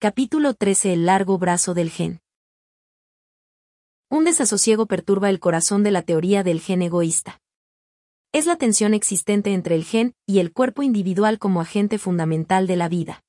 Capítulo 13 El largo brazo del gen. Un desasosiego perturba el corazón de la teoría del gen egoísta. Es la tensión existente entre el gen y el cuerpo individual como agente fundamental de la vida.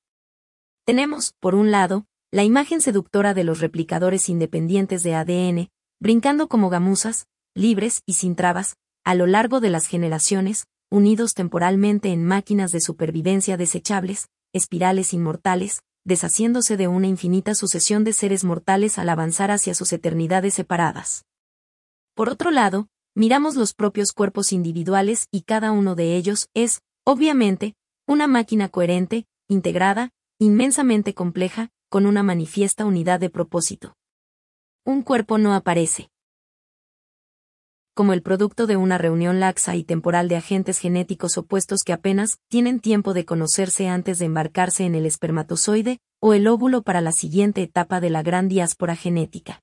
Tenemos, por un lado, la imagen seductora de los replicadores independientes de ADN, brincando como gamuzas, libres y sin trabas, a lo largo de las generaciones, unidos temporalmente en máquinas de supervivencia desechables, espirales inmortales, deshaciéndose de una infinita sucesión de seres mortales al avanzar hacia sus eternidades separadas. Por otro lado, miramos los propios cuerpos individuales y cada uno de ellos es, obviamente, una máquina coherente, integrada, inmensamente compleja, con una manifiesta unidad de propósito. Un cuerpo no aparece como el producto de una reunión laxa y temporal de agentes genéticos opuestos que apenas tienen tiempo de conocerse antes de embarcarse en el espermatozoide o el óvulo para la siguiente etapa de la gran diáspora genética.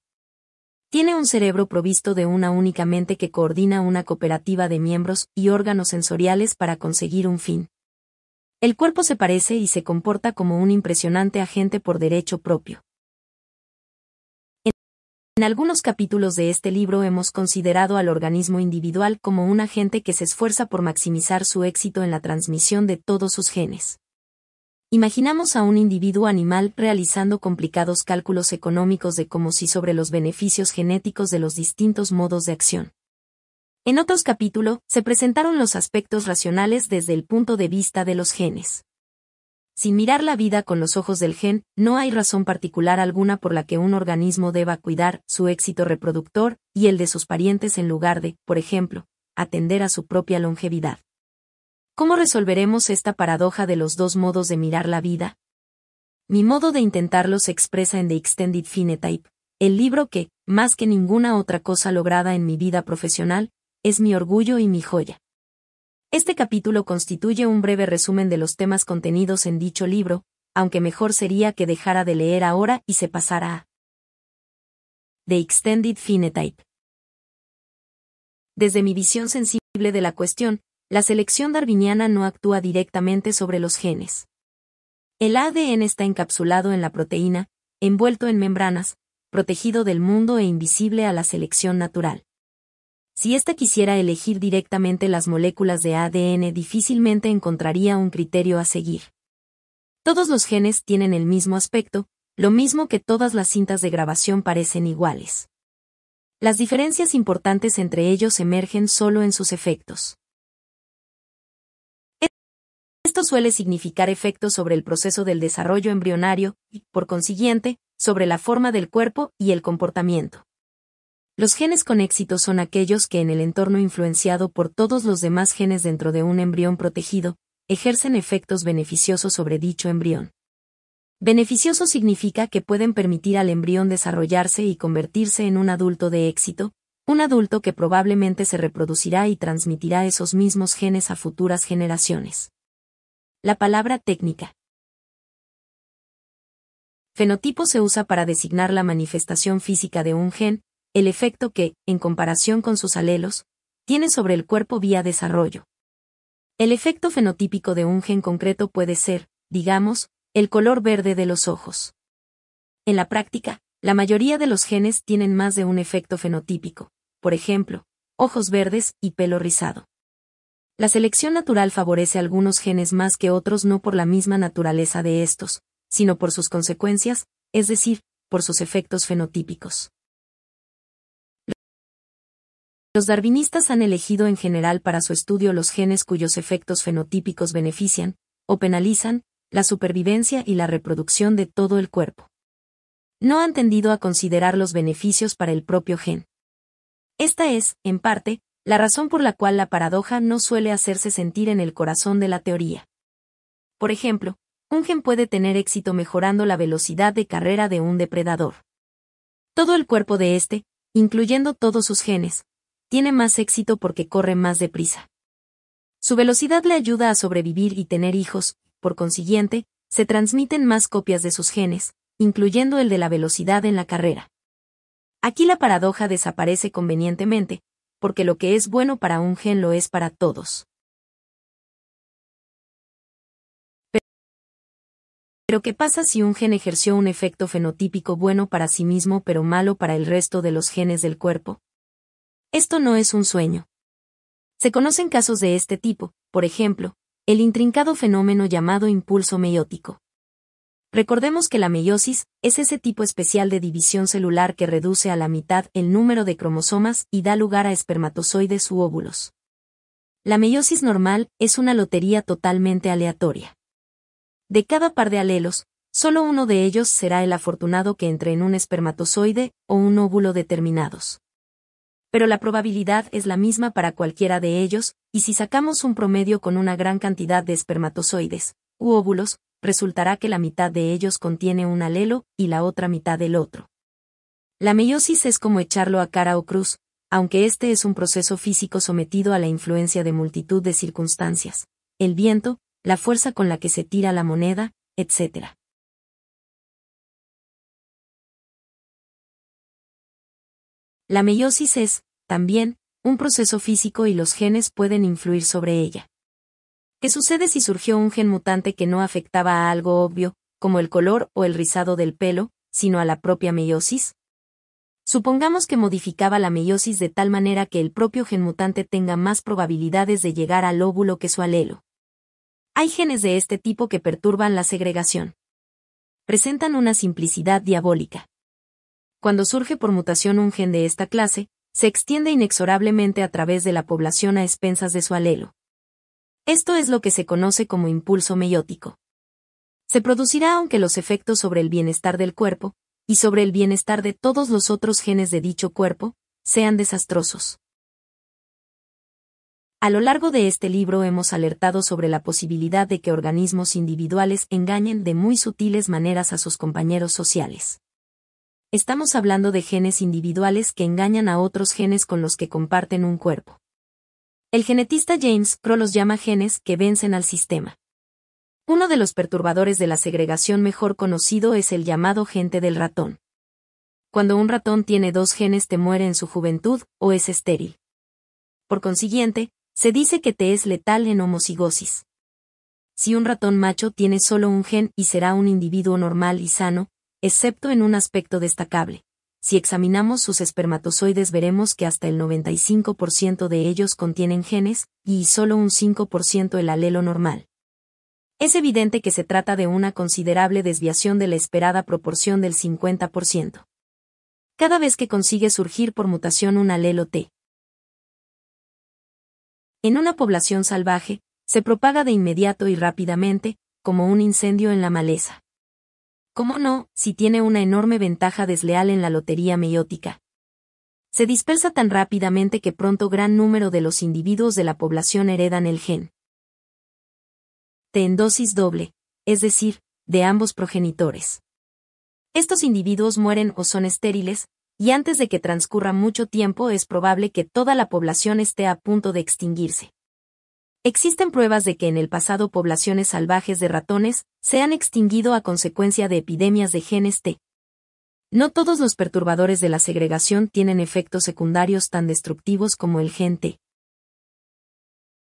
Tiene un cerebro provisto de una única mente que coordina una cooperativa de miembros y órganos sensoriales para conseguir un fin. El cuerpo se parece y se comporta como un impresionante agente por derecho propio. En algunos capítulos de este libro hemos considerado al organismo individual como un agente que se esfuerza por maximizar su éxito en la transmisión de todos sus genes. Imaginamos a un individuo animal realizando complicados cálculos económicos de cómo si sobre los beneficios genéticos de los distintos modos de acción. En otros capítulos, se presentaron los aspectos racionales desde el punto de vista de los genes. Sin mirar la vida con los ojos del gen, no hay razón particular alguna por la que un organismo deba cuidar su éxito reproductor y el de sus parientes en lugar de, por ejemplo, atender a su propia longevidad. ¿Cómo resolveremos esta paradoja de los dos modos de mirar la vida? Mi modo de intentarlo se expresa en The Extended Phenotype, el libro que, más que ninguna otra cosa lograda en mi vida profesional, es mi orgullo y mi joya. Este capítulo constituye un breve resumen de los temas contenidos en dicho libro, aunque mejor sería que dejara de leer ahora y se pasara a The Extended Phenotype. Desde mi visión sensible de la cuestión, la selección darwiniana no actúa directamente sobre los genes. El ADN está encapsulado en la proteína, envuelto en membranas, protegido del mundo e invisible a la selección natural. Si ésta quisiera elegir directamente las moléculas de ADN difícilmente encontraría un criterio a seguir. Todos los genes tienen el mismo aspecto, lo mismo que todas las cintas de grabación parecen iguales. Las diferencias importantes entre ellos emergen solo en sus efectos. Esto suele significar efectos sobre el proceso del desarrollo embrionario y, por consiguiente, sobre la forma del cuerpo y el comportamiento. Los genes con éxito son aquellos que en el entorno influenciado por todos los demás genes dentro de un embrión protegido, ejercen efectos beneficiosos sobre dicho embrión. Beneficioso significa que pueden permitir al embrión desarrollarse y convertirse en un adulto de éxito, un adulto que probablemente se reproducirá y transmitirá esos mismos genes a futuras generaciones. La palabra técnica. Fenotipo se usa para designar la manifestación física de un gen, el efecto que, en comparación con sus alelos, tiene sobre el cuerpo vía desarrollo. El efecto fenotípico de un gen concreto puede ser, digamos, el color verde de los ojos. En la práctica, la mayoría de los genes tienen más de un efecto fenotípico, por ejemplo, ojos verdes y pelo rizado. La selección natural favorece algunos genes más que otros no por la misma naturaleza de estos, sino por sus consecuencias, es decir, por sus efectos fenotípicos. Los darwinistas han elegido en general para su estudio los genes cuyos efectos fenotípicos benefician, o penalizan, la supervivencia y la reproducción de todo el cuerpo. No han tendido a considerar los beneficios para el propio gen. Esta es, en parte, la razón por la cual la paradoja no suele hacerse sentir en el corazón de la teoría. Por ejemplo, un gen puede tener éxito mejorando la velocidad de carrera de un depredador. Todo el cuerpo de este, incluyendo todos sus genes, tiene más éxito porque corre más deprisa. Su velocidad le ayuda a sobrevivir y tener hijos, por consiguiente, se transmiten más copias de sus genes, incluyendo el de la velocidad en la carrera. Aquí la paradoja desaparece convenientemente, porque lo que es bueno para un gen lo es para todos. Pero ¿qué pasa si un gen ejerció un efecto fenotípico bueno para sí mismo pero malo para el resto de los genes del cuerpo? Esto no es un sueño. Se conocen casos de este tipo, por ejemplo, el intrincado fenómeno llamado impulso meiótico. Recordemos que la meiosis es ese tipo especial de división celular que reduce a la mitad el número de cromosomas y da lugar a espermatozoides u óvulos. La meiosis normal es una lotería totalmente aleatoria. De cada par de alelos, solo uno de ellos será el afortunado que entre en un espermatozoide o un óvulo determinados. Pero la probabilidad es la misma para cualquiera de ellos, y si sacamos un promedio con una gran cantidad de espermatozoides, u óvulos, resultará que la mitad de ellos contiene un alelo y la otra mitad el otro. La meiosis es como echarlo a cara o cruz, aunque este es un proceso físico sometido a la influencia de multitud de circunstancias, el viento, la fuerza con la que se tira la moneda, etc. La meiosis es, también, un proceso físico y los genes pueden influir sobre ella. ¿Qué sucede si surgió un gen mutante que no afectaba a algo obvio, como el color o el rizado del pelo, sino a la propia meiosis? Supongamos que modificaba la meiosis de tal manera que el propio gen mutante tenga más probabilidades de llegar al óvulo que su alelo. Hay genes de este tipo que perturban la segregación. Presentan una simplicidad diabólica. Cuando surge por mutación un gen de esta clase, se extiende inexorablemente a través de la población a expensas de su alelo. Esto es lo que se conoce como impulso meiótico. Se producirá aunque los efectos sobre el bienestar del cuerpo, y sobre el bienestar de todos los otros genes de dicho cuerpo, sean desastrosos. A lo largo de este libro hemos alertado sobre la posibilidad de que organismos individuales engañen de muy sutiles maneras a sus compañeros sociales. Estamos hablando de genes individuales que engañan a otros genes con los que comparten un cuerpo. El genetista James Crow los llama genes que vencen al sistema. Uno de los perturbadores de la segregación mejor conocido es el llamado gente del ratón. Cuando un ratón tiene dos genes te muere en su juventud o es estéril. Por consiguiente, se dice que te es letal en homocigosis. Si un ratón macho tiene solo un gen y será un individuo normal y sano, excepto en un aspecto destacable si examinamos sus espermatozoides veremos que hasta el 95% de ellos contienen genes, y solo un 5% el alelo normal. Es evidente que se trata de una considerable desviación de la esperada proporción del 50%. Cada vez que consigue surgir por mutación un alelo T. En una población salvaje, se propaga de inmediato y rápidamente, como un incendio en la maleza. ¿Cómo no, si tiene una enorme ventaja desleal en la lotería meiótica? Se dispersa tan rápidamente que pronto gran número de los individuos de la población heredan el gen. T en dosis doble, es decir, de ambos progenitores. Estos individuos mueren o son estériles, y antes de que transcurra mucho tiempo es probable que toda la población esté a punto de extinguirse. Existen pruebas de que en el pasado poblaciones salvajes de ratones se han extinguido a consecuencia de epidemias de genes T. No todos los perturbadores de la segregación tienen efectos secundarios tan destructivos como el gen T.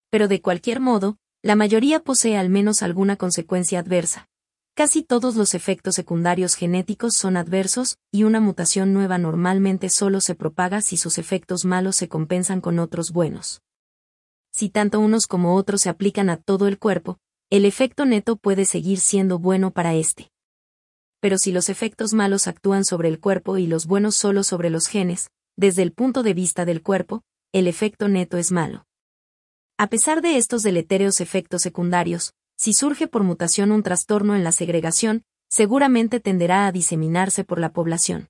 Pero de cualquier modo, la mayoría posee al menos alguna consecuencia adversa. Casi todos los efectos secundarios genéticos son adversos, y una mutación nueva normalmente solo se propaga si sus efectos malos se compensan con otros buenos si tanto unos como otros se aplican a todo el cuerpo, el efecto neto puede seguir siendo bueno para este. Pero si los efectos malos actúan sobre el cuerpo y los buenos solo sobre los genes, desde el punto de vista del cuerpo, el efecto neto es malo. A pesar de estos deletéreos efectos secundarios, si surge por mutación un trastorno en la segregación, seguramente tenderá a diseminarse por la población.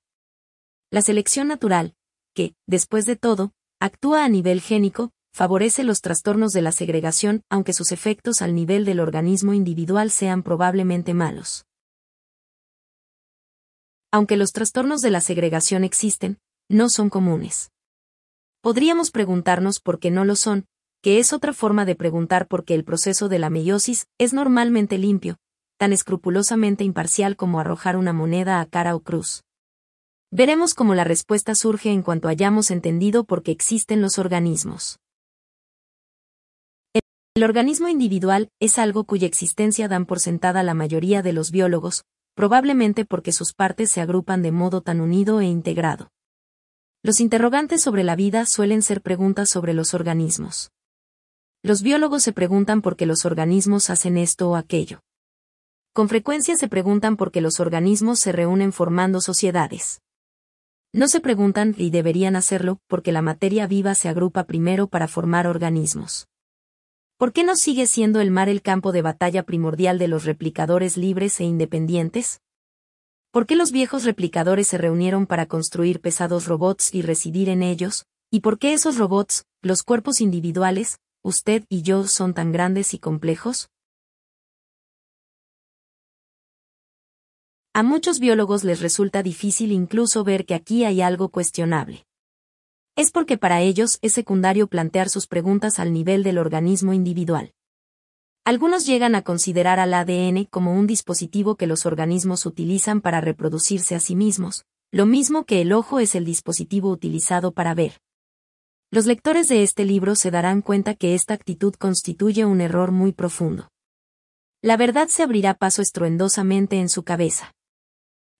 La selección natural, que, después de todo, actúa a nivel génico, favorece los trastornos de la segregación aunque sus efectos al nivel del organismo individual sean probablemente malos. Aunque los trastornos de la segregación existen, no son comunes. Podríamos preguntarnos por qué no lo son, que es otra forma de preguntar por qué el proceso de la meiosis es normalmente limpio, tan escrupulosamente imparcial como arrojar una moneda a cara o cruz. Veremos cómo la respuesta surge en cuanto hayamos entendido por qué existen los organismos. El organismo individual es algo cuya existencia dan por sentada la mayoría de los biólogos, probablemente porque sus partes se agrupan de modo tan unido e integrado. Los interrogantes sobre la vida suelen ser preguntas sobre los organismos. Los biólogos se preguntan por qué los organismos hacen esto o aquello. Con frecuencia se preguntan por qué los organismos se reúnen formando sociedades. No se preguntan, y deberían hacerlo, porque la materia viva se agrupa primero para formar organismos. ¿Por qué no sigue siendo el mar el campo de batalla primordial de los replicadores libres e independientes? ¿Por qué los viejos replicadores se reunieron para construir pesados robots y residir en ellos? ¿Y por qué esos robots, los cuerpos individuales, usted y yo son tan grandes y complejos? A muchos biólogos les resulta difícil incluso ver que aquí hay algo cuestionable es porque para ellos es secundario plantear sus preguntas al nivel del organismo individual. Algunos llegan a considerar al ADN como un dispositivo que los organismos utilizan para reproducirse a sí mismos, lo mismo que el ojo es el dispositivo utilizado para ver. Los lectores de este libro se darán cuenta que esta actitud constituye un error muy profundo. La verdad se abrirá paso estruendosamente en su cabeza.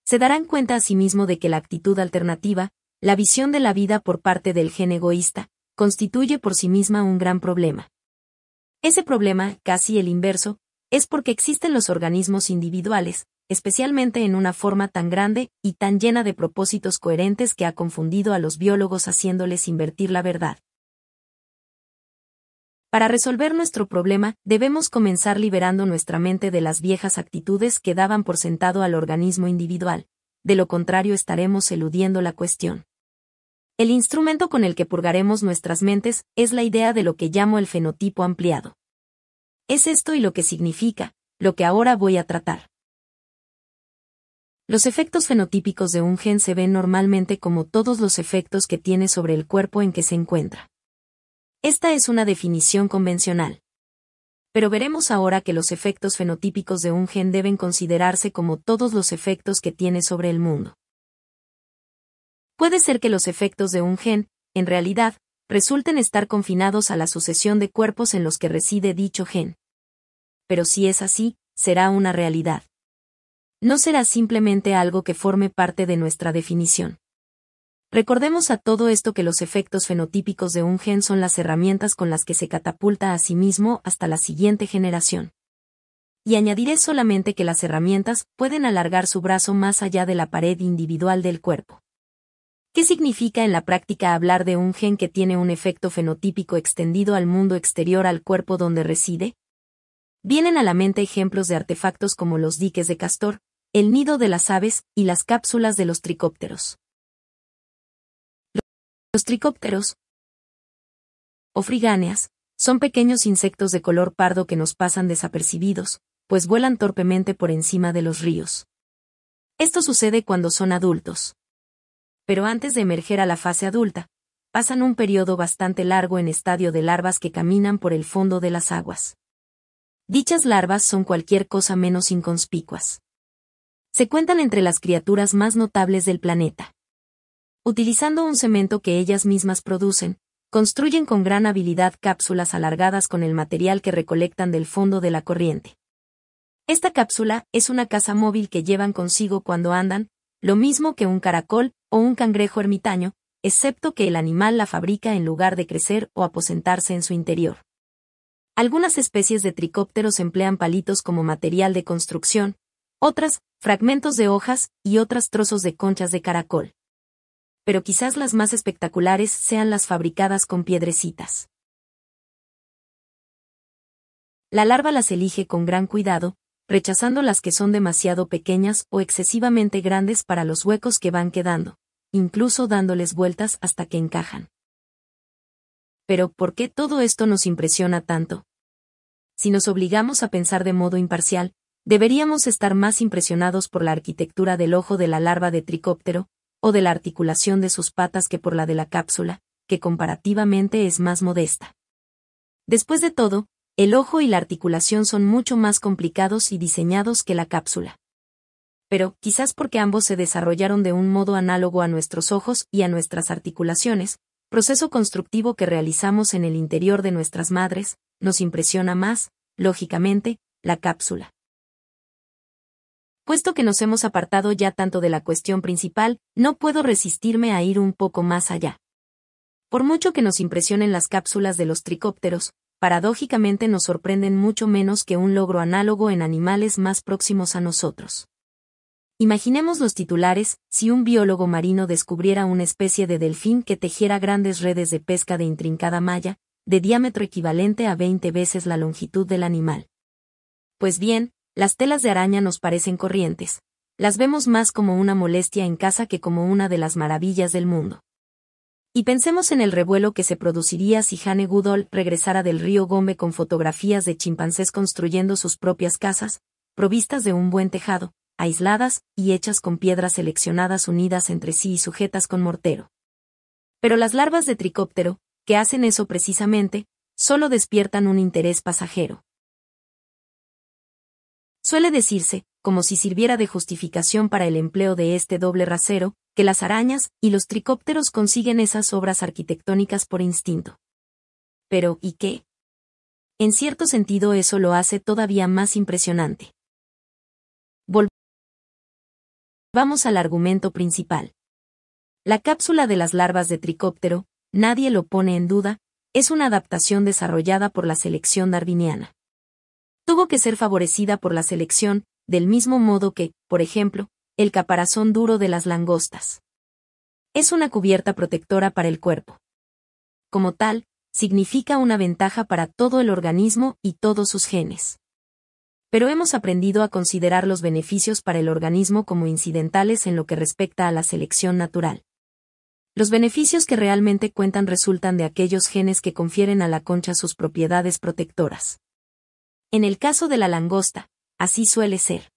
Se darán cuenta asimismo de que la actitud alternativa, la visión de la vida por parte del gen egoísta, constituye por sí misma un gran problema. Ese problema, casi el inverso, es porque existen los organismos individuales, especialmente en una forma tan grande y tan llena de propósitos coherentes que ha confundido a los biólogos haciéndoles invertir la verdad. Para resolver nuestro problema, debemos comenzar liberando nuestra mente de las viejas actitudes que daban por sentado al organismo individual, de lo contrario estaremos eludiendo la cuestión. El instrumento con el que purgaremos nuestras mentes es la idea de lo que llamo el fenotipo ampliado. Es esto y lo que significa, lo que ahora voy a tratar. Los efectos fenotípicos de un gen se ven normalmente como todos los efectos que tiene sobre el cuerpo en que se encuentra. Esta es una definición convencional. Pero veremos ahora que los efectos fenotípicos de un gen deben considerarse como todos los efectos que tiene sobre el mundo. Puede ser que los efectos de un gen, en realidad, resulten estar confinados a la sucesión de cuerpos en los que reside dicho gen. Pero si es así, será una realidad. No será simplemente algo que forme parte de nuestra definición. Recordemos a todo esto que los efectos fenotípicos de un gen son las herramientas con las que se catapulta a sí mismo hasta la siguiente generación. Y añadiré solamente que las herramientas pueden alargar su brazo más allá de la pared individual del cuerpo. ¿Qué significa en la práctica hablar de un gen que tiene un efecto fenotípico extendido al mundo exterior al cuerpo donde reside? Vienen a la mente ejemplos de artefactos como los diques de castor, el nido de las aves y las cápsulas de los tricópteros. Los tricópteros, o frigáneas, son pequeños insectos de color pardo que nos pasan desapercibidos, pues vuelan torpemente por encima de los ríos. Esto sucede cuando son adultos pero antes de emerger a la fase adulta, pasan un periodo bastante largo en estadio de larvas que caminan por el fondo de las aguas. Dichas larvas son cualquier cosa menos inconspicuas. Se cuentan entre las criaturas más notables del planeta. Utilizando un cemento que ellas mismas producen, construyen con gran habilidad cápsulas alargadas con el material que recolectan del fondo de la corriente. Esta cápsula es una casa móvil que llevan consigo cuando andan, lo mismo que un caracol o un cangrejo ermitaño, excepto que el animal la fabrica en lugar de crecer o aposentarse en su interior. Algunas especies de tricópteros emplean palitos como material de construcción, otras, fragmentos de hojas y otras trozos de conchas de caracol. Pero quizás las más espectaculares sean las fabricadas con piedrecitas. La larva las elige con gran cuidado, rechazando las que son demasiado pequeñas o excesivamente grandes para los huecos que van quedando, incluso dándoles vueltas hasta que encajan. Pero, ¿por qué todo esto nos impresiona tanto? Si nos obligamos a pensar de modo imparcial, deberíamos estar más impresionados por la arquitectura del ojo de la larva de tricóptero, o de la articulación de sus patas que por la de la cápsula, que comparativamente es más modesta. Después de todo, el ojo y la articulación son mucho más complicados y diseñados que la cápsula. Pero, quizás porque ambos se desarrollaron de un modo análogo a nuestros ojos y a nuestras articulaciones, proceso constructivo que realizamos en el interior de nuestras madres, nos impresiona más, lógicamente, la cápsula. Puesto que nos hemos apartado ya tanto de la cuestión principal, no puedo resistirme a ir un poco más allá. Por mucho que nos impresionen las cápsulas de los tricópteros, paradójicamente nos sorprenden mucho menos que un logro análogo en animales más próximos a nosotros. Imaginemos los titulares, si un biólogo marino descubriera una especie de delfín que tejiera grandes redes de pesca de intrincada malla, de diámetro equivalente a 20 veces la longitud del animal. Pues bien, las telas de araña nos parecen corrientes, las vemos más como una molestia en casa que como una de las maravillas del mundo. Y pensemos en el revuelo que se produciría si Jane Goodall regresara del río Gombe con fotografías de chimpancés construyendo sus propias casas, provistas de un buen tejado, aisladas y hechas con piedras seleccionadas unidas entre sí y sujetas con mortero. Pero las larvas de tricóptero, que hacen eso precisamente, solo despiertan un interés pasajero. Suele decirse, como si sirviera de justificación para el empleo de este doble rasero, que las arañas y los tricópteros consiguen esas obras arquitectónicas por instinto. Pero, ¿y qué? En cierto sentido eso lo hace todavía más impresionante. Vamos al argumento principal. La cápsula de las larvas de tricóptero, nadie lo pone en duda, es una adaptación desarrollada por la selección darwiniana tuvo que ser favorecida por la selección, del mismo modo que, por ejemplo, el caparazón duro de las langostas. Es una cubierta protectora para el cuerpo. Como tal, significa una ventaja para todo el organismo y todos sus genes. Pero hemos aprendido a considerar los beneficios para el organismo como incidentales en lo que respecta a la selección natural. Los beneficios que realmente cuentan resultan de aquellos genes que confieren a la concha sus propiedades protectoras. En el caso de la langosta, así suele ser.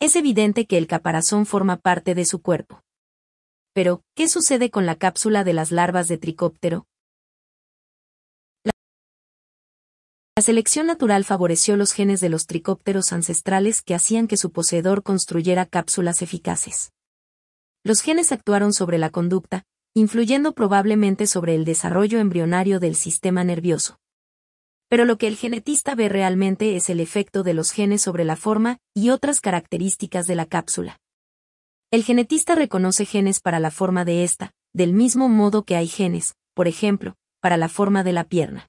Es evidente que el caparazón forma parte de su cuerpo. Pero, ¿qué sucede con la cápsula de las larvas de tricóptero? La selección natural favoreció los genes de los tricópteros ancestrales que hacían que su poseedor construyera cápsulas eficaces. Los genes actuaron sobre la conducta, influyendo probablemente sobre el desarrollo embrionario del sistema nervioso pero lo que el genetista ve realmente es el efecto de los genes sobre la forma y otras características de la cápsula. El genetista reconoce genes para la forma de esta, del mismo modo que hay genes, por ejemplo, para la forma de la pierna.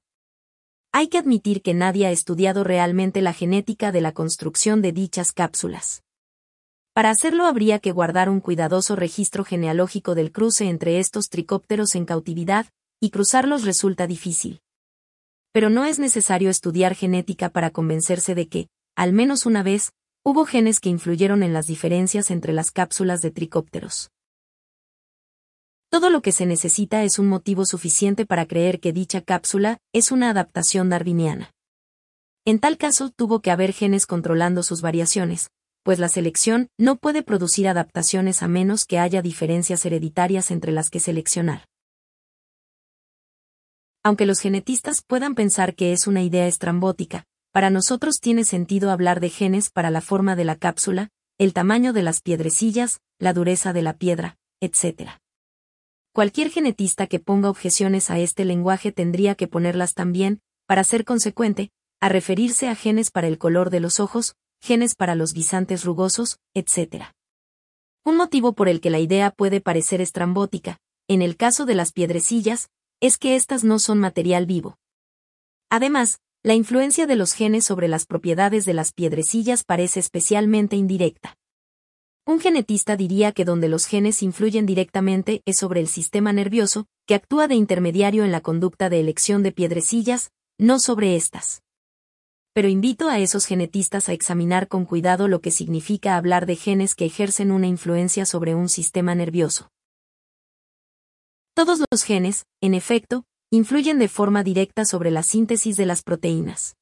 Hay que admitir que nadie ha estudiado realmente la genética de la construcción de dichas cápsulas. Para hacerlo habría que guardar un cuidadoso registro genealógico del cruce entre estos tricópteros en cautividad, y cruzarlos resulta difícil pero no es necesario estudiar genética para convencerse de que, al menos una vez, hubo genes que influyeron en las diferencias entre las cápsulas de tricópteros. Todo lo que se necesita es un motivo suficiente para creer que dicha cápsula es una adaptación darwiniana. En tal caso tuvo que haber genes controlando sus variaciones, pues la selección no puede producir adaptaciones a menos que haya diferencias hereditarias entre las que seleccionar. Aunque los genetistas puedan pensar que es una idea estrambótica, para nosotros tiene sentido hablar de genes para la forma de la cápsula, el tamaño de las piedrecillas, la dureza de la piedra, etc. Cualquier genetista que ponga objeciones a este lenguaje tendría que ponerlas también, para ser consecuente, a referirse a genes para el color de los ojos, genes para los guisantes rugosos, etc. Un motivo por el que la idea puede parecer estrambótica, en el caso de las piedrecillas, es que éstas no son material vivo. Además, la influencia de los genes sobre las propiedades de las piedrecillas parece especialmente indirecta. Un genetista diría que donde los genes influyen directamente es sobre el sistema nervioso, que actúa de intermediario en la conducta de elección de piedrecillas, no sobre estas. Pero invito a esos genetistas a examinar con cuidado lo que significa hablar de genes que ejercen una influencia sobre un sistema nervioso. Todos los genes, en efecto, influyen de forma directa sobre la síntesis de las proteínas.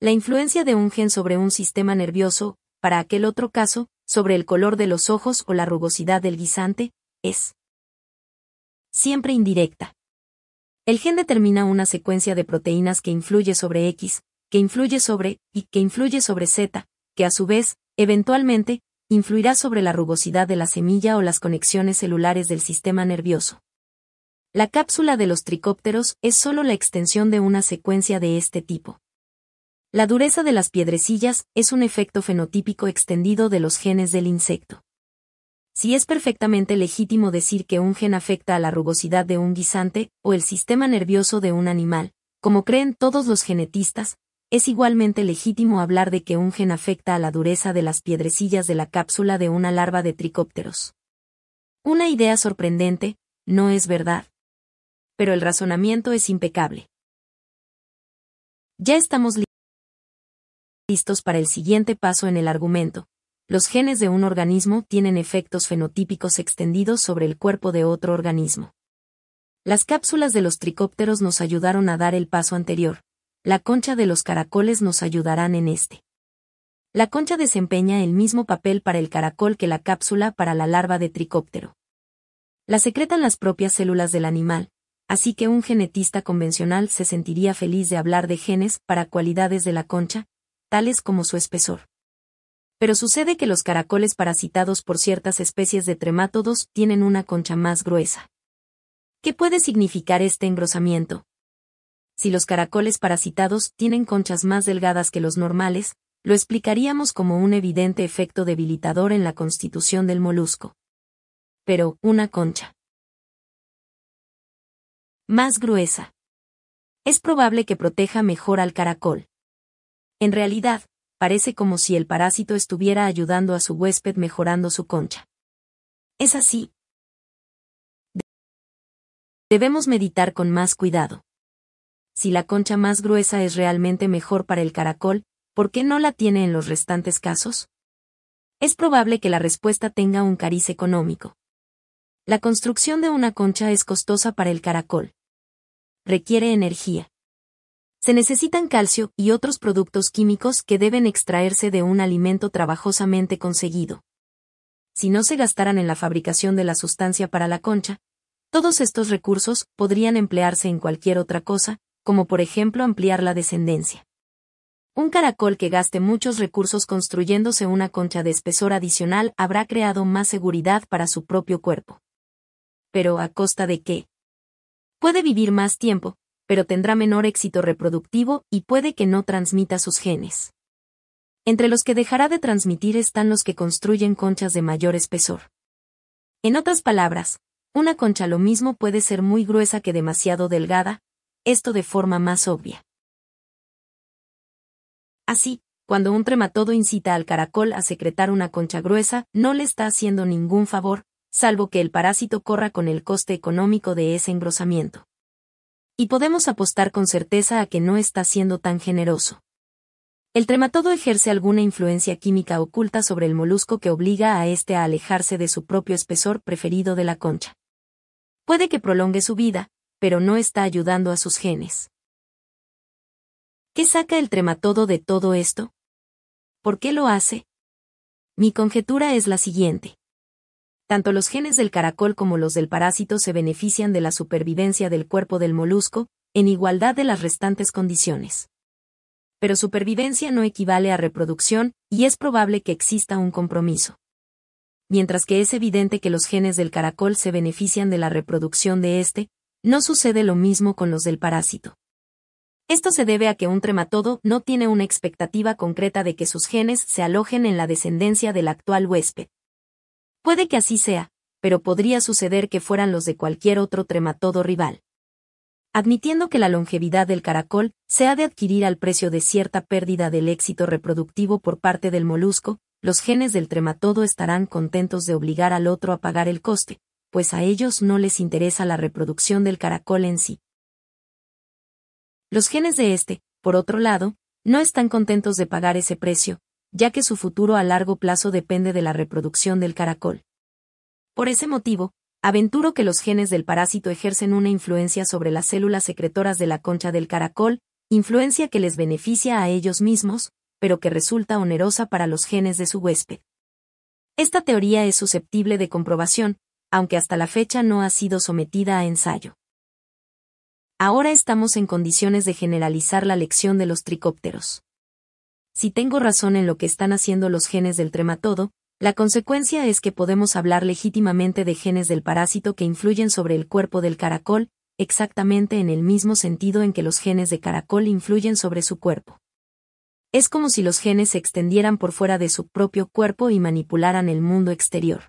La influencia de un gen sobre un sistema nervioso, para aquel otro caso, sobre el color de los ojos o la rugosidad del guisante, es siempre indirecta. El gen determina una secuencia de proteínas que influye sobre X, que influye sobre Y, que influye sobre Z, que a su vez, eventualmente, influirá sobre la rugosidad de la semilla o las conexiones celulares del sistema nervioso. La cápsula de los tricópteros es solo la extensión de una secuencia de este tipo. La dureza de las piedrecillas es un efecto fenotípico extendido de los genes del insecto. Si es perfectamente legítimo decir que un gen afecta a la rugosidad de un guisante o el sistema nervioso de un animal, como creen todos los genetistas, es igualmente legítimo hablar de que un gen afecta a la dureza de las piedrecillas de la cápsula de una larva de tricópteros. Una idea sorprendente, ¿no es verdad? Pero el razonamiento es impecable. Ya estamos listos para el siguiente paso en el argumento. Los genes de un organismo tienen efectos fenotípicos extendidos sobre el cuerpo de otro organismo. Las cápsulas de los tricópteros nos ayudaron a dar el paso anterior. La concha de los caracoles nos ayudarán en este. La concha desempeña el mismo papel para el caracol que la cápsula para la larva de tricóptero. La secretan las propias células del animal, así que un genetista convencional se sentiría feliz de hablar de genes para cualidades de la concha, tales como su espesor. Pero sucede que los caracoles parasitados por ciertas especies de tremátodos tienen una concha más gruesa. ¿Qué puede significar este engrosamiento? Si los caracoles parasitados tienen conchas más delgadas que los normales, lo explicaríamos como un evidente efecto debilitador en la constitución del molusco. Pero, una concha más gruesa. Es probable que proteja mejor al caracol. En realidad, parece como si el parásito estuviera ayudando a su huésped mejorando su concha. Es así. Debemos meditar con más cuidado. Si la concha más gruesa es realmente mejor para el caracol, ¿por qué no la tiene en los restantes casos? Es probable que la respuesta tenga un cariz económico. La construcción de una concha es costosa para el caracol. Requiere energía. Se necesitan calcio y otros productos químicos que deben extraerse de un alimento trabajosamente conseguido. Si no se gastaran en la fabricación de la sustancia para la concha, todos estos recursos podrían emplearse en cualquier otra cosa, como por ejemplo ampliar la descendencia. Un caracol que gaste muchos recursos construyéndose una concha de espesor adicional habrá creado más seguridad para su propio cuerpo pero ¿a costa de qué? Puede vivir más tiempo, pero tendrá menor éxito reproductivo y puede que no transmita sus genes. Entre los que dejará de transmitir están los que construyen conchas de mayor espesor. En otras palabras, una concha lo mismo puede ser muy gruesa que demasiado delgada, esto de forma más obvia. Así, cuando un trematodo incita al caracol a secretar una concha gruesa, no le está haciendo ningún favor, salvo que el parásito corra con el coste económico de ese engrosamiento. Y podemos apostar con certeza a que no está siendo tan generoso. El trematodo ejerce alguna influencia química oculta sobre el molusco que obliga a éste a alejarse de su propio espesor preferido de la concha. Puede que prolongue su vida, pero no está ayudando a sus genes. ¿Qué saca el trematodo de todo esto? ¿Por qué lo hace? Mi conjetura es la siguiente tanto los genes del caracol como los del parásito se benefician de la supervivencia del cuerpo del molusco, en igualdad de las restantes condiciones. Pero supervivencia no equivale a reproducción, y es probable que exista un compromiso. Mientras que es evidente que los genes del caracol se benefician de la reproducción de este, no sucede lo mismo con los del parásito. Esto se debe a que un trematodo no tiene una expectativa concreta de que sus genes se alojen en la descendencia del actual huésped. Puede que así sea, pero podría suceder que fueran los de cualquier otro trematodo rival. Admitiendo que la longevidad del caracol se ha de adquirir al precio de cierta pérdida del éxito reproductivo por parte del molusco, los genes del trematodo estarán contentos de obligar al otro a pagar el coste, pues a ellos no les interesa la reproducción del caracol en sí. Los genes de este, por otro lado, no están contentos de pagar ese precio, ya que su futuro a largo plazo depende de la reproducción del caracol. Por ese motivo, aventuro que los genes del parásito ejercen una influencia sobre las células secretoras de la concha del caracol, influencia que les beneficia a ellos mismos, pero que resulta onerosa para los genes de su huésped. Esta teoría es susceptible de comprobación, aunque hasta la fecha no ha sido sometida a ensayo. Ahora estamos en condiciones de generalizar la lección de los tricópteros. Si tengo razón en lo que están haciendo los genes del trematodo, La consecuencia es que podemos hablar legítimamente de genes del parásito que influyen sobre el cuerpo del caracol, exactamente en el mismo sentido en que los genes de caracol influyen sobre su cuerpo. Es como si los genes se extendieran por fuera de su propio cuerpo y manipularan el mundo exterior.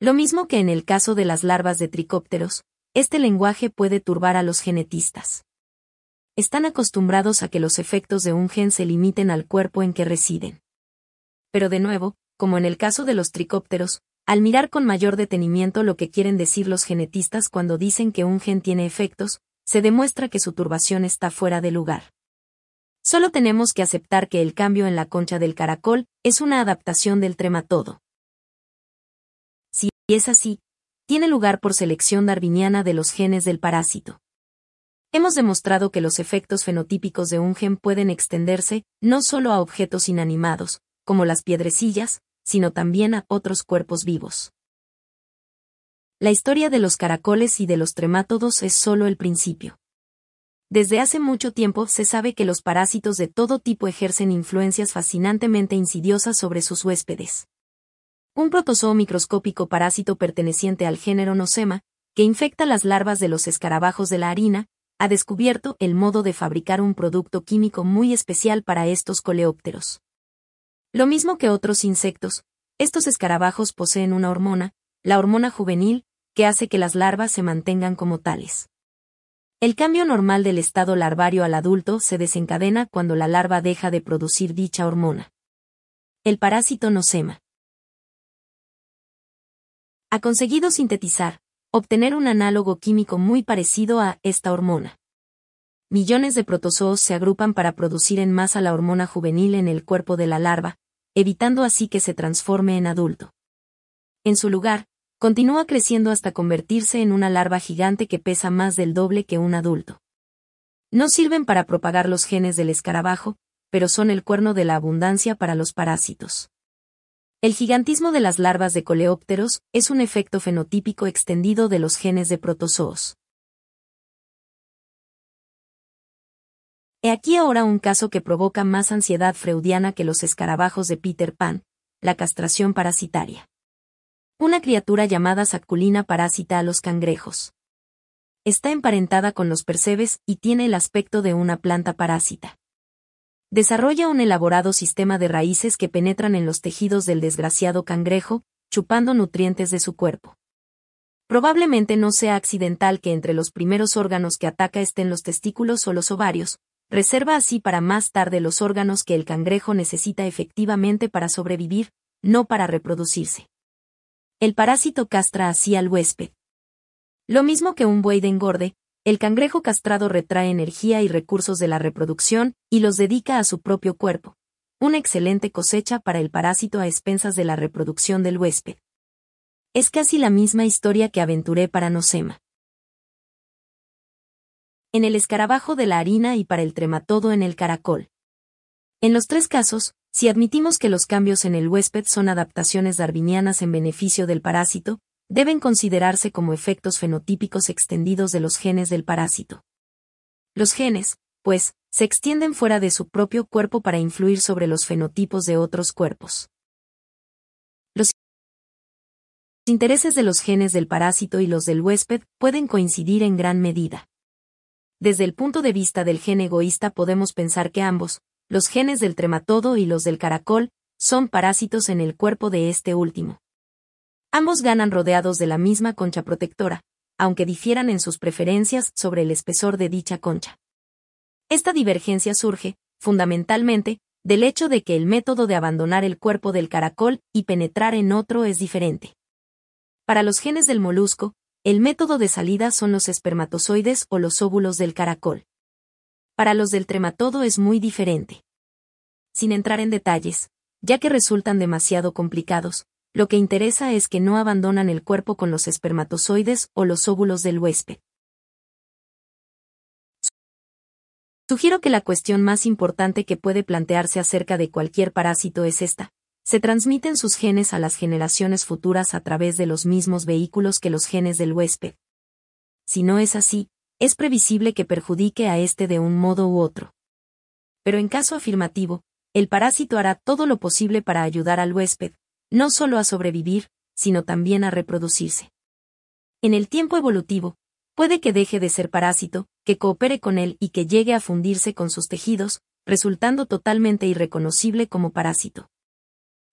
Lo mismo que en el caso de las larvas de tricópteros, este lenguaje puede turbar a los genetistas. Están acostumbrados a que los efectos de un gen se limiten al cuerpo en que residen. Pero de nuevo, como en el caso de los tricópteros, al mirar con mayor detenimiento lo que quieren decir los genetistas cuando dicen que un gen tiene efectos, se demuestra que su turbación está fuera de lugar. Solo tenemos que aceptar que el cambio en la concha del caracol es una adaptación del trematodo. Si es así, tiene lugar por selección darwiniana de los genes del parásito. Hemos demostrado que los efectos fenotípicos de un gen pueden extenderse no solo a objetos inanimados, como las piedrecillas, sino también a otros cuerpos vivos. La historia de los caracoles y de los tremátodos es solo el principio. Desde hace mucho tiempo se sabe que los parásitos de todo tipo ejercen influencias fascinantemente insidiosas sobre sus huéspedes. Un protozoo microscópico parásito perteneciente al género Nosema, que infecta las larvas de los escarabajos de la harina, ha descubierto el modo de fabricar un producto químico muy especial para estos coleópteros. Lo mismo que otros insectos, estos escarabajos poseen una hormona, la hormona juvenil, que hace que las larvas se mantengan como tales. El cambio normal del estado larvario al adulto se desencadena cuando la larva deja de producir dicha hormona. El parásito nosema. Ha conseguido sintetizar, obtener un análogo químico muy parecido a esta hormona. Millones de protozoos se agrupan para producir en masa la hormona juvenil en el cuerpo de la larva, evitando así que se transforme en adulto. En su lugar, continúa creciendo hasta convertirse en una larva gigante que pesa más del doble que un adulto. No sirven para propagar los genes del escarabajo, pero son el cuerno de la abundancia para los parásitos. El gigantismo de las larvas de coleópteros es un efecto fenotípico extendido de los genes de protozoos. He aquí ahora un caso que provoca más ansiedad freudiana que los escarabajos de Peter Pan, la castración parasitaria. Una criatura llamada saculina parásita a los cangrejos. Está emparentada con los percebes y tiene el aspecto de una planta parásita. Desarrolla un elaborado sistema de raíces que penetran en los tejidos del desgraciado cangrejo, chupando nutrientes de su cuerpo. Probablemente no sea accidental que entre los primeros órganos que ataca estén los testículos o los ovarios, reserva así para más tarde los órganos que el cangrejo necesita efectivamente para sobrevivir, no para reproducirse. El parásito castra así al huésped. Lo mismo que un buey de engorde, el cangrejo castrado retrae energía y recursos de la reproducción y los dedica a su propio cuerpo. Una excelente cosecha para el parásito a expensas de la reproducción del huésped. Es casi la misma historia que aventuré para Nosema en el escarabajo de la harina y para el trematodo en el caracol. En los tres casos, si admitimos que los cambios en el huésped son adaptaciones darwinianas en beneficio del parásito, deben considerarse como efectos fenotípicos extendidos de los genes del parásito. Los genes, pues, se extienden fuera de su propio cuerpo para influir sobre los fenotipos de otros cuerpos. Los intereses de los genes del parásito y los del huésped pueden coincidir en gran medida. Desde el punto de vista del gen egoísta podemos pensar que ambos, los genes del trematodo y los del caracol, son parásitos en el cuerpo de este último. Ambos ganan rodeados de la misma concha protectora, aunque difieran en sus preferencias sobre el espesor de dicha concha. Esta divergencia surge, fundamentalmente, del hecho de que el método de abandonar el cuerpo del caracol y penetrar en otro es diferente. Para los genes del molusco, el método de salida son los espermatozoides o los óvulos del caracol. Para los del trematodo es muy diferente. Sin entrar en detalles, ya que resultan demasiado complicados, lo que interesa es que no abandonan el cuerpo con los espermatozoides o los óvulos del huésped. Sugiero que la cuestión más importante que puede plantearse acerca de cualquier parásito es esta se transmiten sus genes a las generaciones futuras a través de los mismos vehículos que los genes del huésped. Si no es así, es previsible que perjudique a éste de un modo u otro. Pero en caso afirmativo, el parásito hará todo lo posible para ayudar al huésped, no solo a sobrevivir, sino también a reproducirse. En el tiempo evolutivo, puede que deje de ser parásito, que coopere con él y que llegue a fundirse con sus tejidos, resultando totalmente irreconocible como parásito.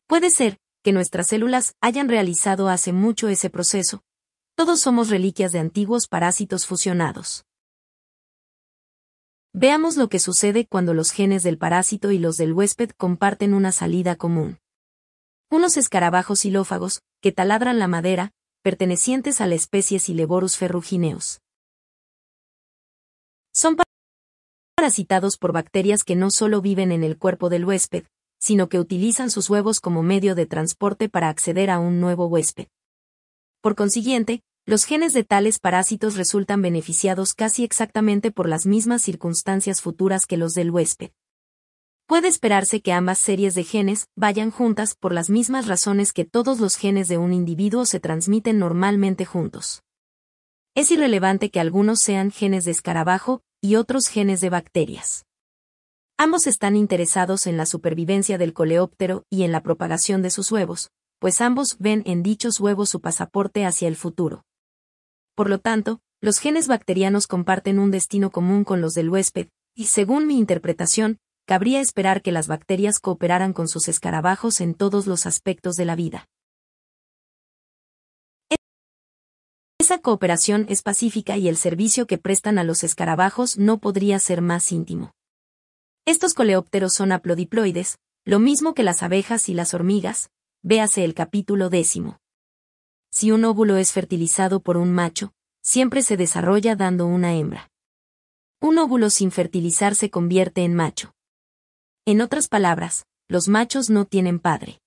Puede ser, que nuestras células hayan realizado hace mucho ese proceso. Todos somos reliquias de antiguos parásitos fusionados. Veamos lo que sucede cuando los genes del parásito y los del huésped comparten una salida común. Unos escarabajos xilófagos, que taladran la madera, pertenecientes a la especie Sileborus ferrugineus. Son parasitados por bacterias que no solo viven en el cuerpo del huésped, sino que utilizan sus huevos como medio de transporte para acceder a un nuevo huésped. Por consiguiente, los genes de tales parásitos resultan beneficiados casi exactamente por las mismas circunstancias futuras que los del huésped. Puede esperarse que ambas series de genes vayan juntas por las mismas razones que todos los genes de un individuo se transmiten normalmente juntos. Es irrelevante que algunos sean genes de escarabajo y otros genes de bacterias. Ambos están interesados en la supervivencia del coleóptero y en la propagación de sus huevos, pues ambos ven en dichos huevos su pasaporte hacia el futuro. Por lo tanto, los genes bacterianos comparten un destino común con los del huésped, y según mi interpretación, cabría esperar que las bacterias cooperaran con sus escarabajos en todos los aspectos de la vida. Esa cooperación es pacífica y el servicio que prestan a los escarabajos no podría ser más íntimo. Estos coleópteros son aplodiploides, lo mismo que las abejas y las hormigas, véase el capítulo décimo. Si un óvulo es fertilizado por un macho, siempre se desarrolla dando una hembra. Un óvulo sin fertilizar se convierte en macho. En otras palabras, los machos no tienen padre.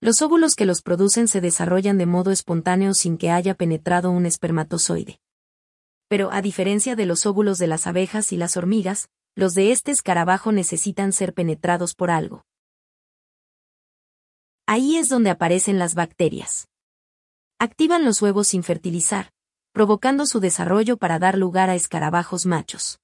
Los óvulos que los producen se desarrollan de modo espontáneo sin que haya penetrado un espermatozoide. Pero a diferencia de los óvulos de las abejas y las hormigas, los de este escarabajo necesitan ser penetrados por algo. Ahí es donde aparecen las bacterias. Activan los huevos sin fertilizar, provocando su desarrollo para dar lugar a escarabajos machos.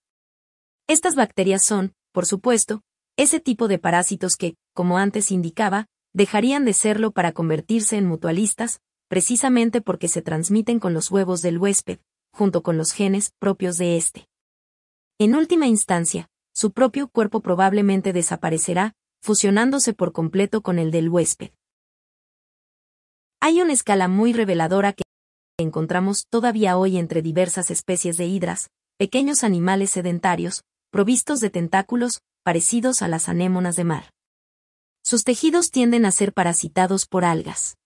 Estas bacterias son, por supuesto, ese tipo de parásitos que, como antes indicaba, dejarían de serlo para convertirse en mutualistas, precisamente porque se transmiten con los huevos del huésped, junto con los genes propios de éste. En última instancia, su propio cuerpo probablemente desaparecerá, fusionándose por completo con el del huésped. Hay una escala muy reveladora que encontramos todavía hoy entre diversas especies de hidras, pequeños animales sedentarios, provistos de tentáculos, parecidos a las anémonas de mar. Sus tejidos tienden a ser parasitados por algas.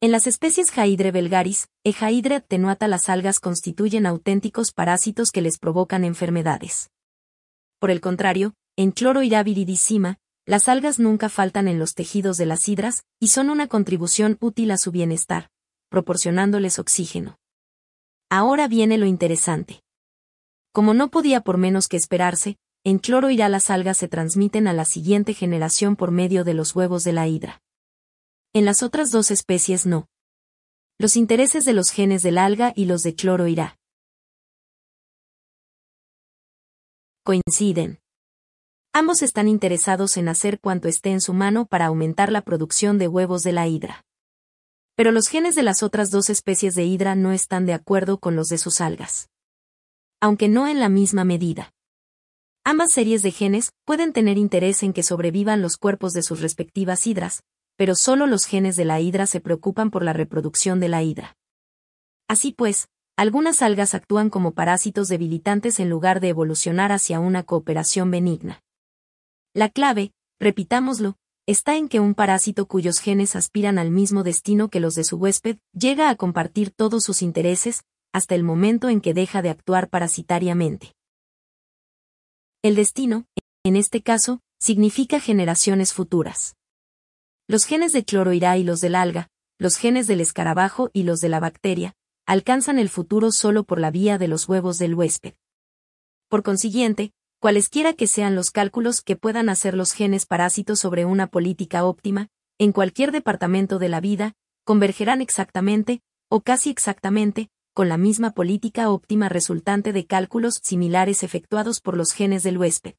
En las especies Jaidre belgaris, Ejaidre attenuata las algas constituyen auténticos parásitos que les provocan enfermedades. Por el contrario, en Chloroira viridissima, las algas nunca faltan en los tejidos de las hidras, y son una contribución útil a su bienestar, proporcionándoles oxígeno. Ahora viene lo interesante. Como no podía por menos que esperarse, en Chloroira las algas se transmiten a la siguiente generación por medio de los huevos de la hidra. En las otras dos especies no. Los intereses de los genes del alga y los de cloro irá. Coinciden. Ambos están interesados en hacer cuanto esté en su mano para aumentar la producción de huevos de la hidra. Pero los genes de las otras dos especies de hidra no están de acuerdo con los de sus algas. Aunque no en la misma medida. Ambas series de genes pueden tener interés en que sobrevivan los cuerpos de sus respectivas hidras, pero solo los genes de la hidra se preocupan por la reproducción de la hidra. Así pues, algunas algas actúan como parásitos debilitantes en lugar de evolucionar hacia una cooperación benigna. La clave, repitámoslo, está en que un parásito cuyos genes aspiran al mismo destino que los de su huésped llega a compartir todos sus intereses, hasta el momento en que deja de actuar parasitariamente. El destino, en este caso, significa generaciones futuras. Los genes de cloroirá y los del alga, los genes del escarabajo y los de la bacteria, alcanzan el futuro solo por la vía de los huevos del huésped. Por consiguiente, cualesquiera que sean los cálculos que puedan hacer los genes parásitos sobre una política óptima, en cualquier departamento de la vida, convergerán exactamente, o casi exactamente, con la misma política óptima resultante de cálculos similares efectuados por los genes del huésped.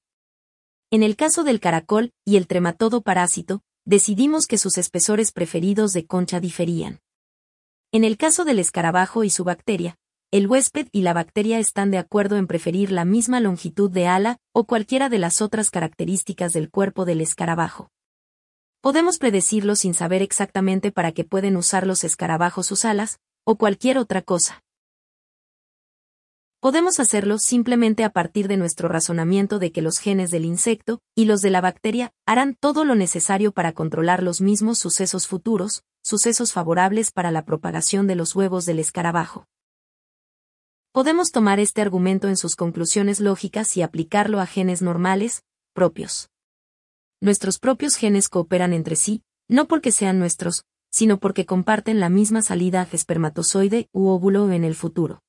En el caso del caracol y el trematodo parásito, decidimos que sus espesores preferidos de concha diferían. En el caso del escarabajo y su bacteria, el huésped y la bacteria están de acuerdo en preferir la misma longitud de ala o cualquiera de las otras características del cuerpo del escarabajo. Podemos predecirlo sin saber exactamente para qué pueden usar los escarabajos sus alas, o cualquier otra cosa. Podemos hacerlo simplemente a partir de nuestro razonamiento de que los genes del insecto y los de la bacteria harán todo lo necesario para controlar los mismos sucesos futuros, sucesos favorables para la propagación de los huevos del escarabajo. Podemos tomar este argumento en sus conclusiones lógicas y aplicarlo a genes normales, propios. Nuestros propios genes cooperan entre sí, no porque sean nuestros, sino porque comparten la misma salida a espermatozoide u óvulo en el futuro.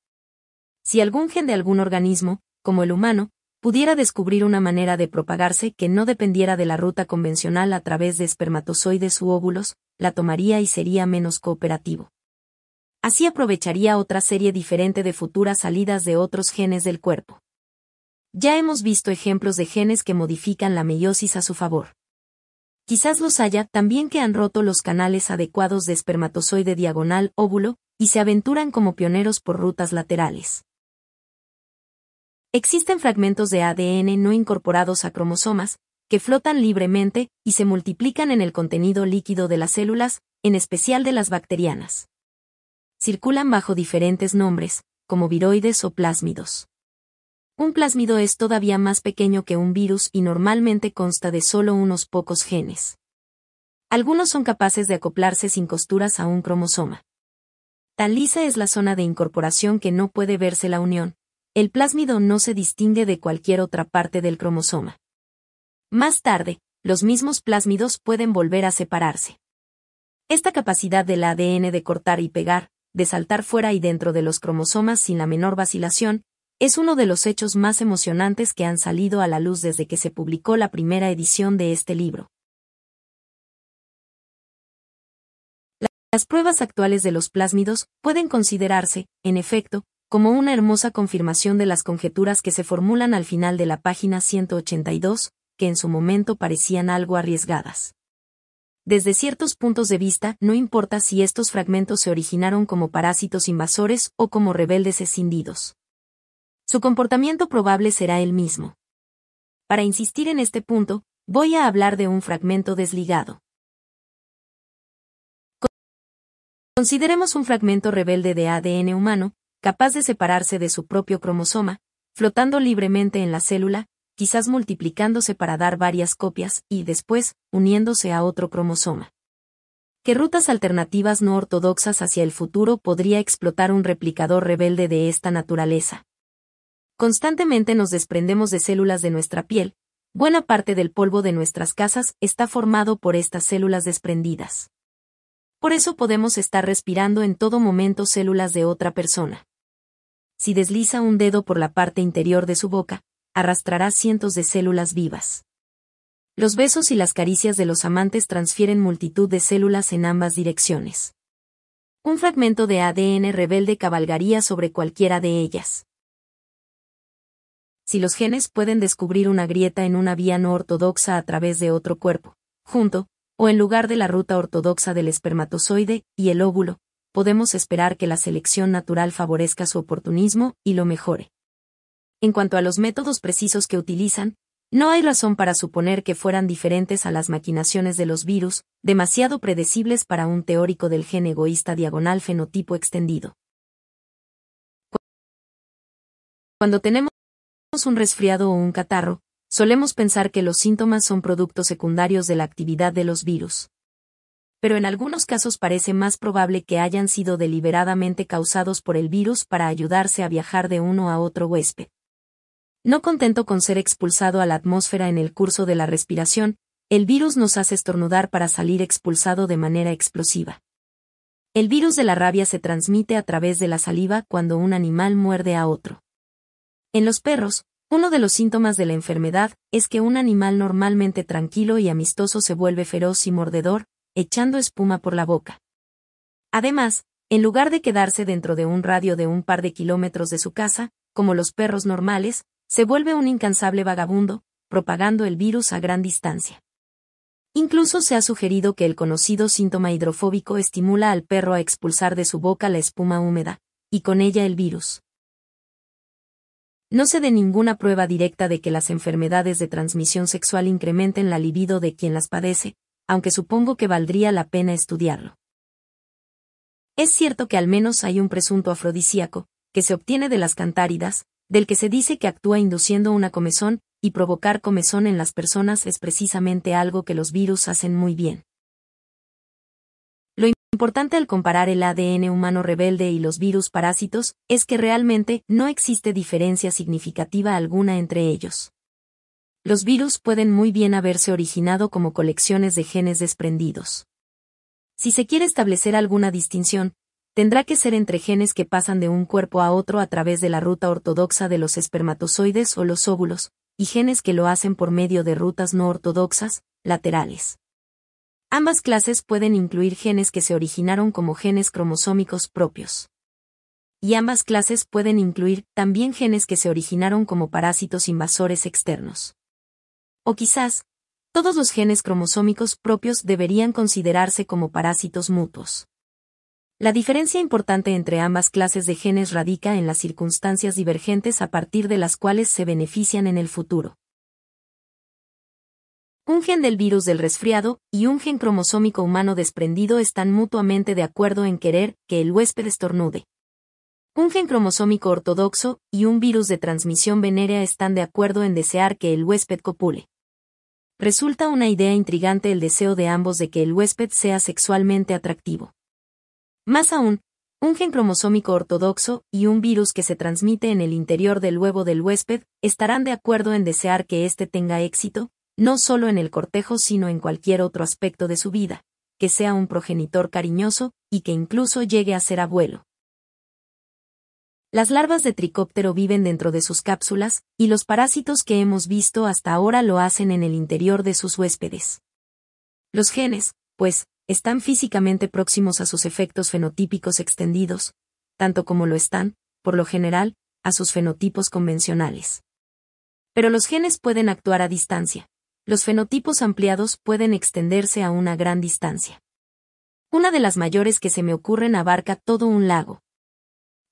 Si algún gen de algún organismo, como el humano, pudiera descubrir una manera de propagarse que no dependiera de la ruta convencional a través de espermatozoides u óvulos, la tomaría y sería menos cooperativo. Así aprovecharía otra serie diferente de futuras salidas de otros genes del cuerpo. Ya hemos visto ejemplos de genes que modifican la meiosis a su favor. Quizás los haya también que han roto los canales adecuados de espermatozoide diagonal óvulo, y se aventuran como pioneros por rutas laterales. Existen fragmentos de ADN no incorporados a cromosomas, que flotan libremente y se multiplican en el contenido líquido de las células, en especial de las bacterianas. Circulan bajo diferentes nombres, como viroides o plásmidos. Un plásmido es todavía más pequeño que un virus y normalmente consta de solo unos pocos genes. Algunos son capaces de acoplarse sin costuras a un cromosoma. Tan lisa es la zona de incorporación que no puede verse la unión, el plásmido no se distingue de cualquier otra parte del cromosoma. Más tarde, los mismos plásmidos pueden volver a separarse. Esta capacidad del ADN de cortar y pegar, de saltar fuera y dentro de los cromosomas sin la menor vacilación, es uno de los hechos más emocionantes que han salido a la luz desde que se publicó la primera edición de este libro. Las pruebas actuales de los plásmidos pueden considerarse, en efecto, como una hermosa confirmación de las conjeturas que se formulan al final de la página 182, que en su momento parecían algo arriesgadas. Desde ciertos puntos de vista, no importa si estos fragmentos se originaron como parásitos invasores o como rebeldes escindidos. Su comportamiento probable será el mismo. Para insistir en este punto, voy a hablar de un fragmento desligado. Consideremos un fragmento rebelde de ADN humano, capaz de separarse de su propio cromosoma, flotando libremente en la célula, quizás multiplicándose para dar varias copias y después, uniéndose a otro cromosoma. ¿Qué rutas alternativas no ortodoxas hacia el futuro podría explotar un replicador rebelde de esta naturaleza? Constantemente nos desprendemos de células de nuestra piel, buena parte del polvo de nuestras casas está formado por estas células desprendidas. Por eso podemos estar respirando en todo momento células de otra persona si desliza un dedo por la parte interior de su boca, arrastrará cientos de células vivas. Los besos y las caricias de los amantes transfieren multitud de células en ambas direcciones. Un fragmento de ADN rebelde cabalgaría sobre cualquiera de ellas. Si los genes pueden descubrir una grieta en una vía no ortodoxa a través de otro cuerpo, junto, o en lugar de la ruta ortodoxa del espermatozoide y el óvulo, podemos esperar que la selección natural favorezca su oportunismo y lo mejore. En cuanto a los métodos precisos que utilizan, no hay razón para suponer que fueran diferentes a las maquinaciones de los virus, demasiado predecibles para un teórico del gen egoísta diagonal fenotipo extendido. Cuando tenemos un resfriado o un catarro, solemos pensar que los síntomas son productos secundarios de la actividad de los virus pero en algunos casos parece más probable que hayan sido deliberadamente causados por el virus para ayudarse a viajar de uno a otro huésped. No contento con ser expulsado a la atmósfera en el curso de la respiración, el virus nos hace estornudar para salir expulsado de manera explosiva. El virus de la rabia se transmite a través de la saliva cuando un animal muerde a otro. En los perros, uno de los síntomas de la enfermedad es que un animal normalmente tranquilo y amistoso se vuelve feroz y mordedor, echando espuma por la boca. Además, en lugar de quedarse dentro de un radio de un par de kilómetros de su casa, como los perros normales, se vuelve un incansable vagabundo, propagando el virus a gran distancia. Incluso se ha sugerido que el conocido síntoma hidrofóbico estimula al perro a expulsar de su boca la espuma húmeda, y con ella el virus. No se dé ninguna prueba directa de que las enfermedades de transmisión sexual incrementen la libido de quien las padece, aunque supongo que valdría la pena estudiarlo. Es cierto que al menos hay un presunto afrodisíaco, que se obtiene de las cantáridas, del que se dice que actúa induciendo una comezón, y provocar comezón en las personas es precisamente algo que los virus hacen muy bien. Lo importante al comparar el ADN humano rebelde y los virus parásitos es que realmente no existe diferencia significativa alguna entre ellos. Los virus pueden muy bien haberse originado como colecciones de genes desprendidos. Si se quiere establecer alguna distinción, tendrá que ser entre genes que pasan de un cuerpo a otro a través de la ruta ortodoxa de los espermatozoides o los óvulos, y genes que lo hacen por medio de rutas no ortodoxas, laterales. Ambas clases pueden incluir genes que se originaron como genes cromosómicos propios. Y ambas clases pueden incluir también genes que se originaron como parásitos invasores externos. O quizás, todos los genes cromosómicos propios deberían considerarse como parásitos mutuos. La diferencia importante entre ambas clases de genes radica en las circunstancias divergentes a partir de las cuales se benefician en el futuro un gen del virus del resfriado y un gen cromosómico humano desprendido están mutuamente de acuerdo en querer que el huésped estornude. Un gen cromosómico ortodoxo y un virus de transmisión venérea están de acuerdo en desear que el huésped copule. Resulta una idea intrigante el deseo de ambos de que el huésped sea sexualmente atractivo. Más aún, un gen cromosómico ortodoxo y un virus que se transmite en el interior del huevo del huésped estarán de acuerdo en desear que éste tenga éxito, no solo en el cortejo sino en cualquier otro aspecto de su vida, que sea un progenitor cariñoso, y que incluso llegue a ser abuelo. Las larvas de tricóptero viven dentro de sus cápsulas, y los parásitos que hemos visto hasta ahora lo hacen en el interior de sus huéspedes. Los genes, pues, están físicamente próximos a sus efectos fenotípicos extendidos, tanto como lo están, por lo general, a sus fenotipos convencionales. Pero los genes pueden actuar a distancia los fenotipos ampliados pueden extenderse a una gran distancia. Una de las mayores que se me ocurren abarca todo un lago.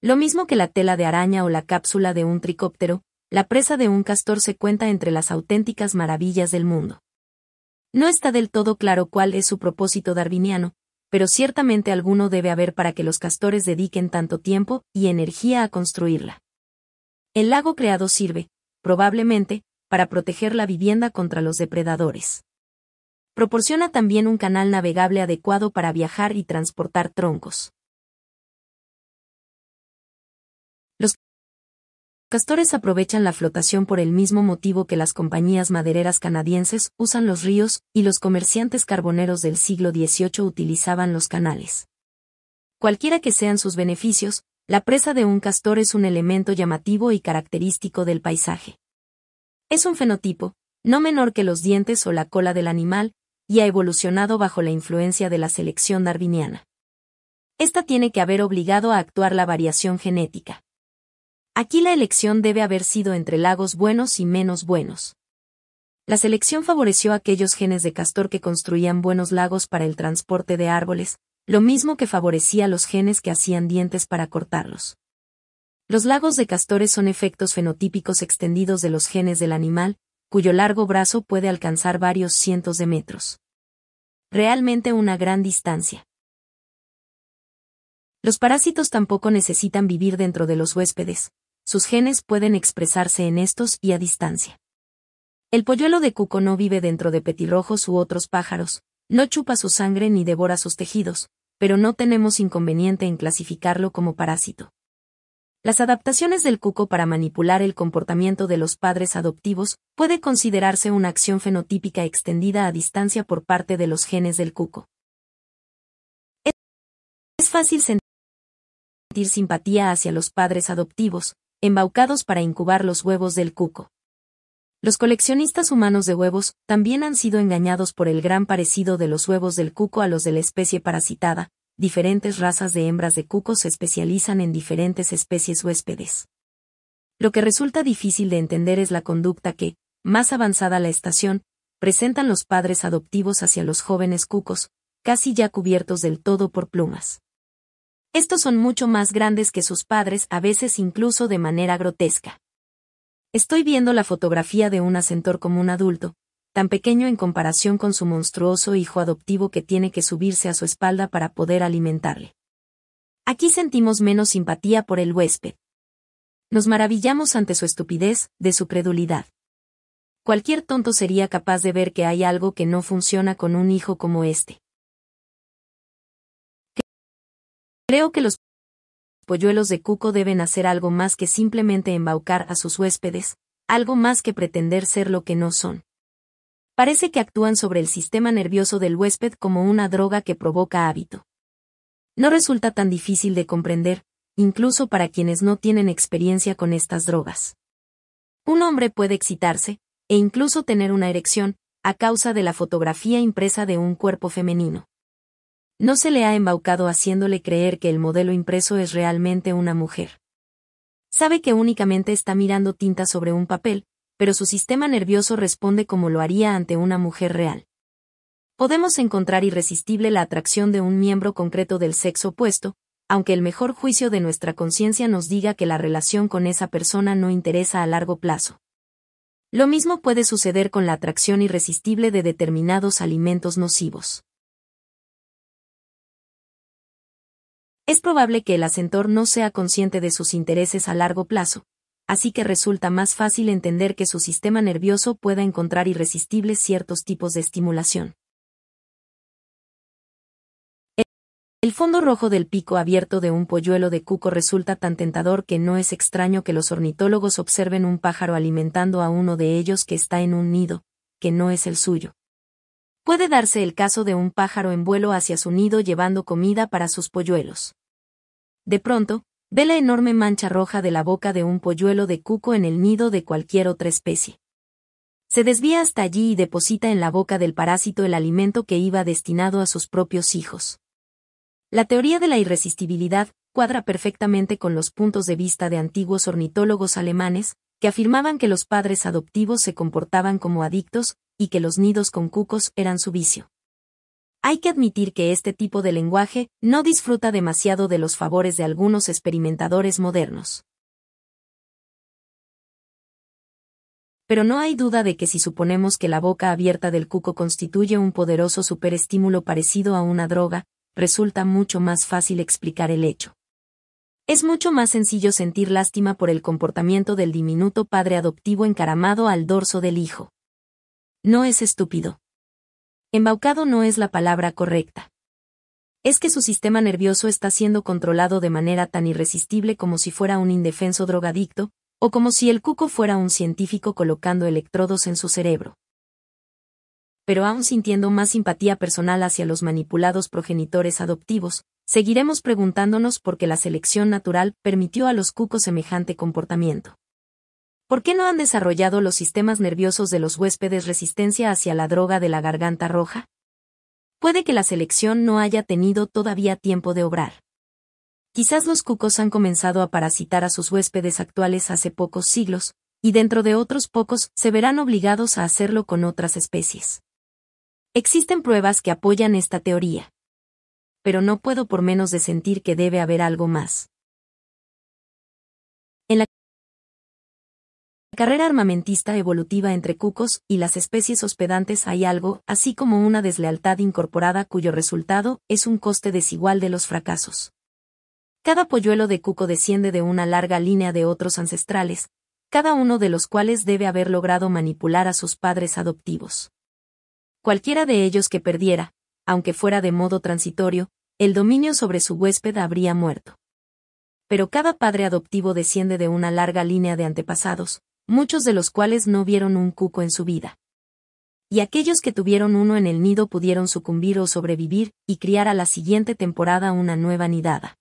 Lo mismo que la tela de araña o la cápsula de un tricóptero, la presa de un castor se cuenta entre las auténticas maravillas del mundo. No está del todo claro cuál es su propósito darwiniano, pero ciertamente alguno debe haber para que los castores dediquen tanto tiempo y energía a construirla. El lago creado sirve, probablemente, para proteger la vivienda contra los depredadores. Proporciona también un canal navegable adecuado para viajar y transportar troncos. Castores aprovechan la flotación por el mismo motivo que las compañías madereras canadienses usan los ríos y los comerciantes carboneros del siglo XVIII utilizaban los canales. Cualquiera que sean sus beneficios, la presa de un castor es un elemento llamativo y característico del paisaje. Es un fenotipo, no menor que los dientes o la cola del animal, y ha evolucionado bajo la influencia de la selección darwiniana. Esta tiene que haber obligado a actuar la variación genética. Aquí la elección debe haber sido entre lagos buenos y menos buenos. La selección favoreció aquellos genes de castor que construían buenos lagos para el transporte de árboles, lo mismo que favorecía los genes que hacían dientes para cortarlos. Los lagos de castores son efectos fenotípicos extendidos de los genes del animal, cuyo largo brazo puede alcanzar varios cientos de metros. Realmente una gran distancia. Los parásitos tampoco necesitan vivir dentro de los huéspedes, sus genes pueden expresarse en estos y a distancia. El polluelo de cuco no vive dentro de petirrojos u otros pájaros, no chupa su sangre ni devora sus tejidos, pero no tenemos inconveniente en clasificarlo como parásito. Las adaptaciones del cuco para manipular el comportamiento de los padres adoptivos puede considerarse una acción fenotípica extendida a distancia por parte de los genes del cuco. Es fácil sentir simpatía hacia los padres adoptivos, embaucados para incubar los huevos del cuco. Los coleccionistas humanos de huevos también han sido engañados por el gran parecido de los huevos del cuco a los de la especie parasitada, diferentes razas de hembras de cuco se especializan en diferentes especies huéspedes. Lo que resulta difícil de entender es la conducta que, más avanzada la estación, presentan los padres adoptivos hacia los jóvenes cucos, casi ya cubiertos del todo por plumas. Estos son mucho más grandes que sus padres, a veces incluso de manera grotesca. Estoy viendo la fotografía de un asentor como un adulto, tan pequeño en comparación con su monstruoso hijo adoptivo que tiene que subirse a su espalda para poder alimentarle. Aquí sentimos menos simpatía por el huésped. Nos maravillamos ante su estupidez, de su credulidad. Cualquier tonto sería capaz de ver que hay algo que no funciona con un hijo como este. Creo que los polluelos de cuco deben hacer algo más que simplemente embaucar a sus huéspedes, algo más que pretender ser lo que no son. Parece que actúan sobre el sistema nervioso del huésped como una droga que provoca hábito. No resulta tan difícil de comprender, incluso para quienes no tienen experiencia con estas drogas. Un hombre puede excitarse, e incluso tener una erección, a causa de la fotografía impresa de un cuerpo femenino. No se le ha embaucado haciéndole creer que el modelo impreso es realmente una mujer. Sabe que únicamente está mirando tinta sobre un papel, pero su sistema nervioso responde como lo haría ante una mujer real. Podemos encontrar irresistible la atracción de un miembro concreto del sexo opuesto, aunque el mejor juicio de nuestra conciencia nos diga que la relación con esa persona no interesa a largo plazo. Lo mismo puede suceder con la atracción irresistible de determinados alimentos nocivos. Es probable que el asentor no sea consciente de sus intereses a largo plazo, así que resulta más fácil entender que su sistema nervioso pueda encontrar irresistibles ciertos tipos de estimulación. El fondo rojo del pico abierto de un polluelo de cuco resulta tan tentador que no es extraño que los ornitólogos observen un pájaro alimentando a uno de ellos que está en un nido, que no es el suyo. Puede darse el caso de un pájaro en vuelo hacia su nido llevando comida para sus polluelos. De pronto, Ve la enorme mancha roja de la boca de un polluelo de cuco en el nido de cualquier otra especie. Se desvía hasta allí y deposita en la boca del parásito el alimento que iba destinado a sus propios hijos. La teoría de la irresistibilidad cuadra perfectamente con los puntos de vista de antiguos ornitólogos alemanes, que afirmaban que los padres adoptivos se comportaban como adictos, y que los nidos con cucos eran su vicio. Hay que admitir que este tipo de lenguaje no disfruta demasiado de los favores de algunos experimentadores modernos. Pero no hay duda de que si suponemos que la boca abierta del cuco constituye un poderoso superestímulo parecido a una droga, resulta mucho más fácil explicar el hecho. Es mucho más sencillo sentir lástima por el comportamiento del diminuto padre adoptivo encaramado al dorso del hijo. No es estúpido. Embaucado no es la palabra correcta. Es que su sistema nervioso está siendo controlado de manera tan irresistible como si fuera un indefenso drogadicto, o como si el cuco fuera un científico colocando electrodos en su cerebro. Pero aún sintiendo más simpatía personal hacia los manipulados progenitores adoptivos, seguiremos preguntándonos por qué la selección natural permitió a los cucos semejante comportamiento. ¿Por qué no han desarrollado los sistemas nerviosos de los huéspedes resistencia hacia la droga de la garganta roja? Puede que la selección no haya tenido todavía tiempo de obrar. Quizás los cucos han comenzado a parasitar a sus huéspedes actuales hace pocos siglos, y dentro de otros pocos se verán obligados a hacerlo con otras especies. Existen pruebas que apoyan esta teoría. Pero no puedo por menos de sentir que debe haber algo más. En la carrera armamentista evolutiva entre cucos y las especies hospedantes hay algo, así como una deslealtad incorporada cuyo resultado es un coste desigual de los fracasos. Cada polluelo de cuco desciende de una larga línea de otros ancestrales, cada uno de los cuales debe haber logrado manipular a sus padres adoptivos. Cualquiera de ellos que perdiera, aunque fuera de modo transitorio, el dominio sobre su huésped habría muerto. Pero cada padre adoptivo desciende de una larga línea de antepasados, muchos de los cuales no vieron un cuco en su vida. Y aquellos que tuvieron uno en el nido pudieron sucumbir o sobrevivir y criar a la siguiente temporada una nueva nidada.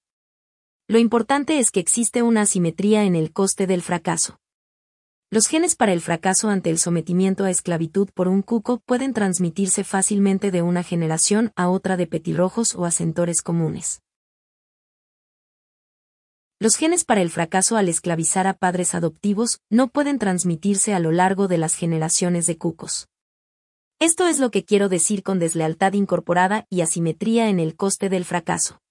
Lo importante es que existe una asimetría en el coste del fracaso. Los genes para el fracaso ante el sometimiento a esclavitud por un cuco pueden transmitirse fácilmente de una generación a otra de petirrojos o asentores comunes. Los genes para el fracaso al esclavizar a padres adoptivos no pueden transmitirse a lo largo de las generaciones de cucos. Esto es lo que quiero decir con deslealtad incorporada y asimetría en el coste del fracaso.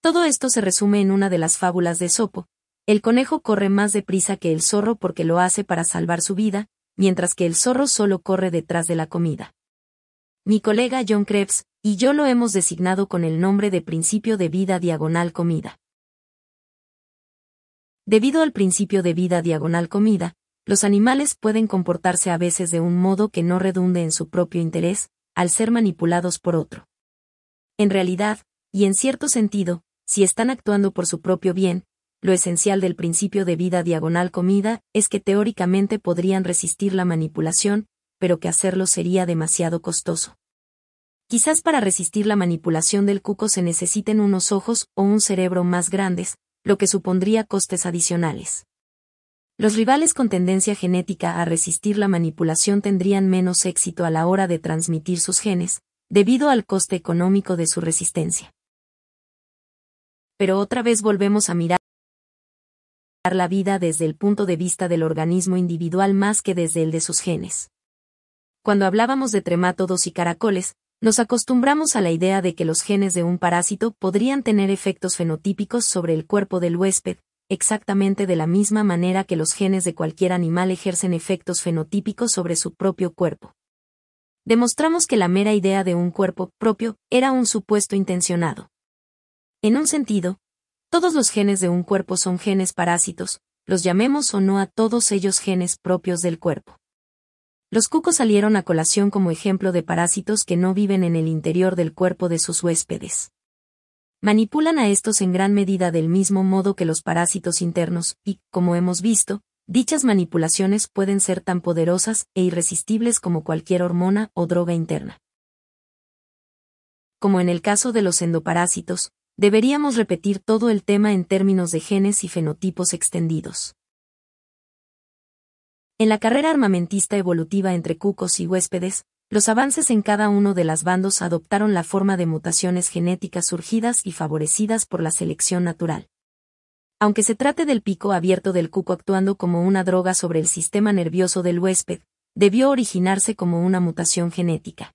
Todo esto se resume en una de las fábulas de Sopo. El conejo corre más deprisa que el zorro porque lo hace para salvar su vida, mientras que el zorro solo corre detrás de la comida. Mi colega John Krebs y yo lo hemos designado con el nombre de principio de vida diagonal comida. Debido al principio de vida diagonal comida, los animales pueden comportarse a veces de un modo que no redunde en su propio interés, al ser manipulados por otro. En realidad, y en cierto sentido, si están actuando por su propio bien, lo esencial del principio de vida diagonal comida es que teóricamente podrían resistir la manipulación, pero que hacerlo sería demasiado costoso. Quizás para resistir la manipulación del cuco se necesiten unos ojos o un cerebro más grandes, lo que supondría costes adicionales. Los rivales con tendencia genética a resistir la manipulación tendrían menos éxito a la hora de transmitir sus genes, debido al coste económico de su resistencia. Pero otra vez volvemos a mirar la vida desde el punto de vista del organismo individual más que desde el de sus genes. Cuando hablábamos de tremátodos y caracoles, nos acostumbramos a la idea de que los genes de un parásito podrían tener efectos fenotípicos sobre el cuerpo del huésped, exactamente de la misma manera que los genes de cualquier animal ejercen efectos fenotípicos sobre su propio cuerpo. Demostramos que la mera idea de un cuerpo propio era un supuesto intencionado. En un sentido, todos los genes de un cuerpo son genes parásitos, los llamemos o no a todos ellos genes propios del cuerpo. Los cucos salieron a colación como ejemplo de parásitos que no viven en el interior del cuerpo de sus huéspedes manipulan a estos en gran medida del mismo modo que los parásitos internos, y, como hemos visto, dichas manipulaciones pueden ser tan poderosas e irresistibles como cualquier hormona o droga interna. Como en el caso de los endoparásitos, deberíamos repetir todo el tema en términos de genes y fenotipos extendidos. En la carrera armamentista evolutiva entre cucos y huéspedes, los avances en cada uno de las bandos adoptaron la forma de mutaciones genéticas surgidas y favorecidas por la selección natural. Aunque se trate del pico abierto del cuco actuando como una droga sobre el sistema nervioso del huésped, debió originarse como una mutación genética.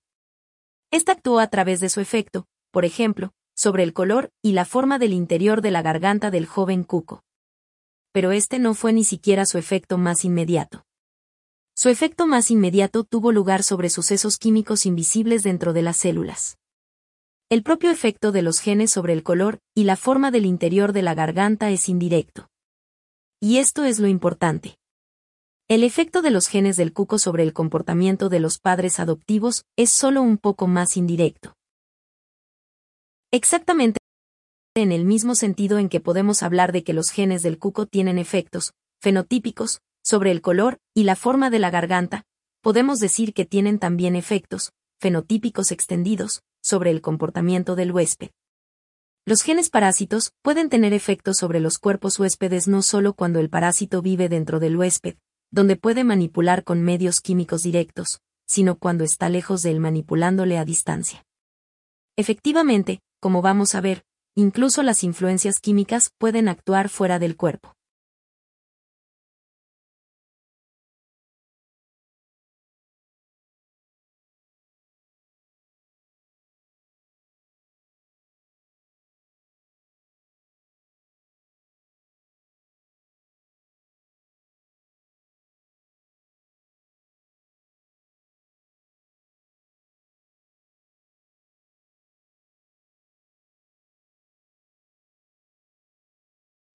Esta actuó a través de su efecto, por ejemplo, sobre el color y la forma del interior de la garganta del joven cuco. Pero este no fue ni siquiera su efecto más inmediato. Su efecto más inmediato tuvo lugar sobre sucesos químicos invisibles dentro de las células. El propio efecto de los genes sobre el color y la forma del interior de la garganta es indirecto. Y esto es lo importante. El efecto de los genes del cuco sobre el comportamiento de los padres adoptivos es solo un poco más indirecto. Exactamente en el mismo sentido en que podemos hablar de que los genes del cuco tienen efectos fenotípicos sobre el color y la forma de la garganta, podemos decir que tienen también efectos, fenotípicos extendidos, sobre el comportamiento del huésped. Los genes parásitos pueden tener efectos sobre los cuerpos huéspedes no solo cuando el parásito vive dentro del huésped, donde puede manipular con medios químicos directos, sino cuando está lejos de él manipulándole a distancia. Efectivamente, como vamos a ver, incluso las influencias químicas pueden actuar fuera del cuerpo.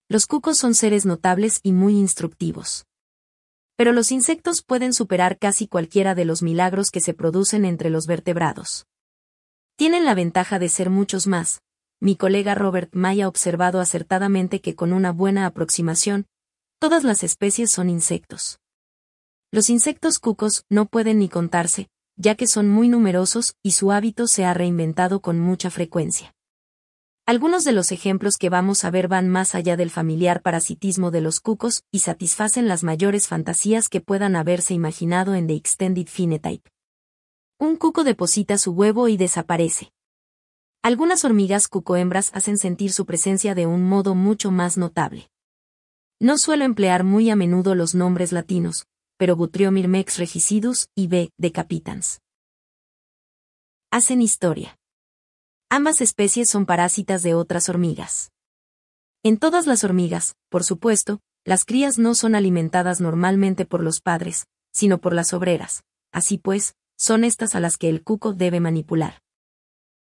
Los cucos son seres notables y muy instructivos. Pero los insectos pueden superar casi cualquiera de los milagros que se producen entre los vertebrados. Tienen la ventaja de ser muchos más. Mi colega Robert May ha observado acertadamente que con una buena aproximación, todas las especies son insectos. Los insectos cucos no pueden ni contarse, ya que son muy numerosos y su hábito se ha reinventado con mucha frecuencia. Algunos de los ejemplos que vamos a ver van más allá del familiar parasitismo de los cucos y satisfacen las mayores fantasías que puedan haberse imaginado en The Extended Phenotype. Un cuco deposita su huevo y desaparece. Algunas hormigas cucohembras hacen sentir su presencia de un modo mucho más notable. No suelo emplear muy a menudo los nombres latinos, pero Butriomyrmex regicidus y B. decapitans. hacen historia. Ambas especies son parásitas de otras hormigas. En todas las hormigas, por supuesto, las crías no son alimentadas normalmente por los padres, sino por las obreras. Así pues, son estas a las que el cuco debe manipular.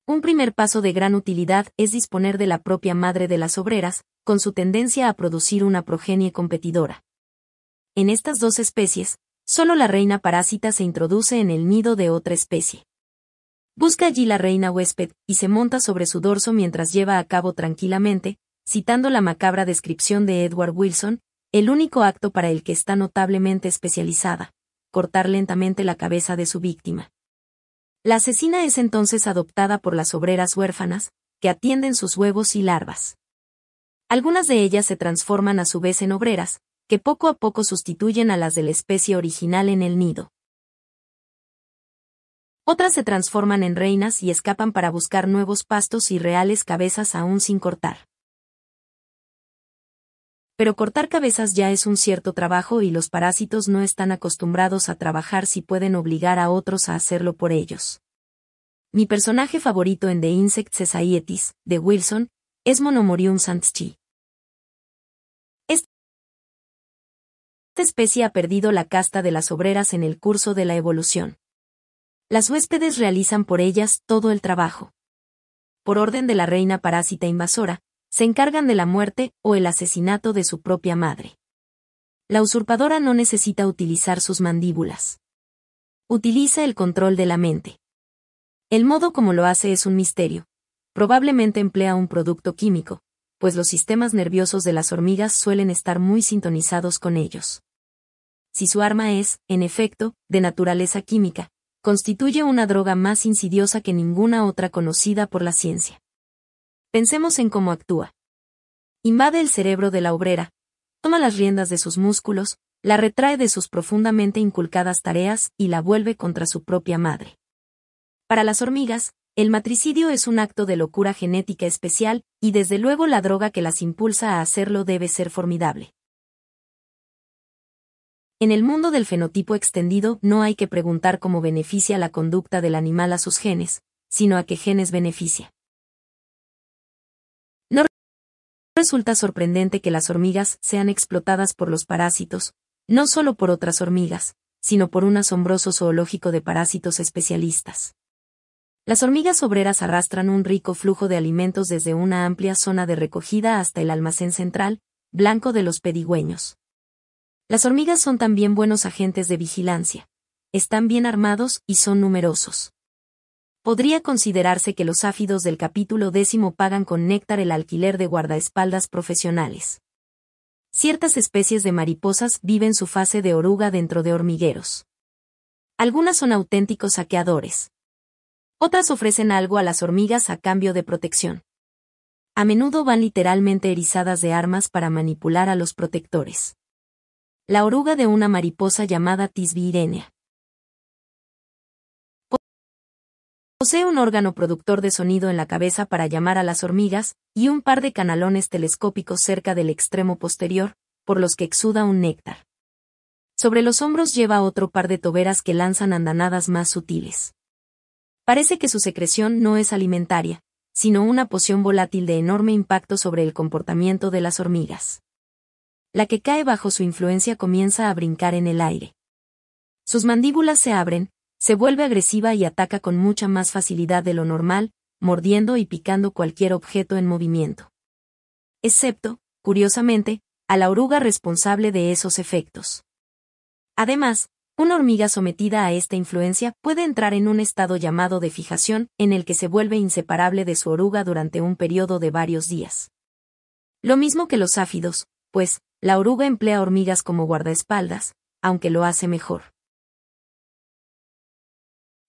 Un primer paso de gran utilidad es disponer de la propia madre de las obreras, con su tendencia a producir una progenie competidora. En estas dos especies, solo la reina parásita se introduce en el nido de otra especie. Busca allí la reina huésped, y se monta sobre su dorso mientras lleva a cabo tranquilamente, citando la macabra descripción de Edward Wilson, el único acto para el que está notablemente especializada, cortar lentamente la cabeza de su víctima. La asesina es entonces adoptada por las obreras huérfanas, que atienden sus huevos y larvas. Algunas de ellas se transforman a su vez en obreras, que poco a poco sustituyen a las de la especie original en el nido. Otras se transforman en reinas y escapan para buscar nuevos pastos y reales cabezas aún sin cortar pero cortar cabezas ya es un cierto trabajo y los parásitos no están acostumbrados a trabajar si pueden obligar a otros a hacerlo por ellos. Mi personaje favorito en The Insect Societies, de Wilson, es Monomorium santschi. Esta especie ha perdido la casta de las obreras en el curso de la evolución. Las huéspedes realizan por ellas todo el trabajo. Por orden de la reina parásita invasora, se encargan de la muerte o el asesinato de su propia madre. La usurpadora no necesita utilizar sus mandíbulas. Utiliza el control de la mente. El modo como lo hace es un misterio. Probablemente emplea un producto químico, pues los sistemas nerviosos de las hormigas suelen estar muy sintonizados con ellos. Si su arma es, en efecto, de naturaleza química, constituye una droga más insidiosa que ninguna otra conocida por la ciencia. Pensemos en cómo actúa. Invade el cerebro de la obrera, toma las riendas de sus músculos, la retrae de sus profundamente inculcadas tareas y la vuelve contra su propia madre. Para las hormigas, el matricidio es un acto de locura genética especial, y desde luego la droga que las impulsa a hacerlo debe ser formidable. En el mundo del fenotipo extendido no hay que preguntar cómo beneficia la conducta del animal a sus genes, sino a qué genes beneficia. Resulta sorprendente que las hormigas sean explotadas por los parásitos, no solo por otras hormigas, sino por un asombroso zoológico de parásitos especialistas. Las hormigas obreras arrastran un rico flujo de alimentos desde una amplia zona de recogida hasta el almacén central, blanco de los pedigüeños. Las hormigas son también buenos agentes de vigilancia. Están bien armados y son numerosos podría considerarse que los áfidos del capítulo décimo pagan con néctar el alquiler de guardaespaldas profesionales. Ciertas especies de mariposas viven su fase de oruga dentro de hormigueros. Algunas son auténticos saqueadores. Otras ofrecen algo a las hormigas a cambio de protección. A menudo van literalmente erizadas de armas para manipular a los protectores. La oruga de una mariposa llamada Tisbirenia. Posee un órgano productor de sonido en la cabeza para llamar a las hormigas, y un par de canalones telescópicos cerca del extremo posterior, por los que exuda un néctar. Sobre los hombros lleva otro par de toberas que lanzan andanadas más sutiles. Parece que su secreción no es alimentaria, sino una poción volátil de enorme impacto sobre el comportamiento de las hormigas. La que cae bajo su influencia comienza a brincar en el aire. Sus mandíbulas se abren, se vuelve agresiva y ataca con mucha más facilidad de lo normal, mordiendo y picando cualquier objeto en movimiento. Excepto, curiosamente, a la oruga responsable de esos efectos. Además, una hormiga sometida a esta influencia puede entrar en un estado llamado de fijación, en el que se vuelve inseparable de su oruga durante un periodo de varios días. Lo mismo que los áfidos, pues, la oruga emplea hormigas como guardaespaldas, aunque lo hace mejor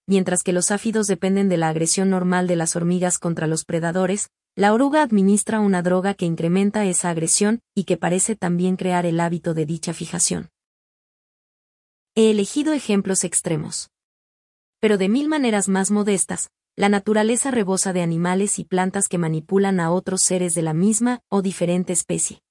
mientras que los áfidos dependen de la agresión normal de las hormigas contra los predadores, la oruga administra una droga que incrementa esa agresión y que parece también crear el hábito de dicha fijación. He elegido ejemplos extremos. Pero de mil maneras más modestas, la naturaleza rebosa de animales y plantas que manipulan a otros seres de la misma o diferente especie.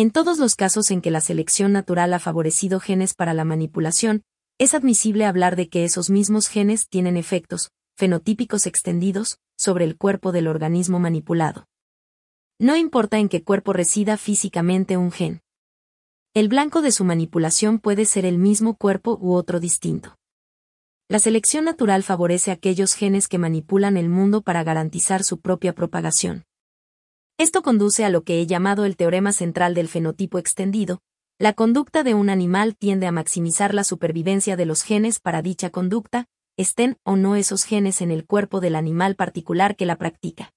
En todos los casos en que la selección natural ha favorecido genes para la manipulación, es admisible hablar de que esos mismos genes tienen efectos, fenotípicos extendidos, sobre el cuerpo del organismo manipulado. No importa en qué cuerpo resida físicamente un gen. El blanco de su manipulación puede ser el mismo cuerpo u otro distinto. La selección natural favorece aquellos genes que manipulan el mundo para garantizar su propia propagación. Esto conduce a lo que he llamado el teorema central del fenotipo extendido. La conducta de un animal tiende a maximizar la supervivencia de los genes para dicha conducta, estén o no esos genes en el cuerpo del animal particular que la practica.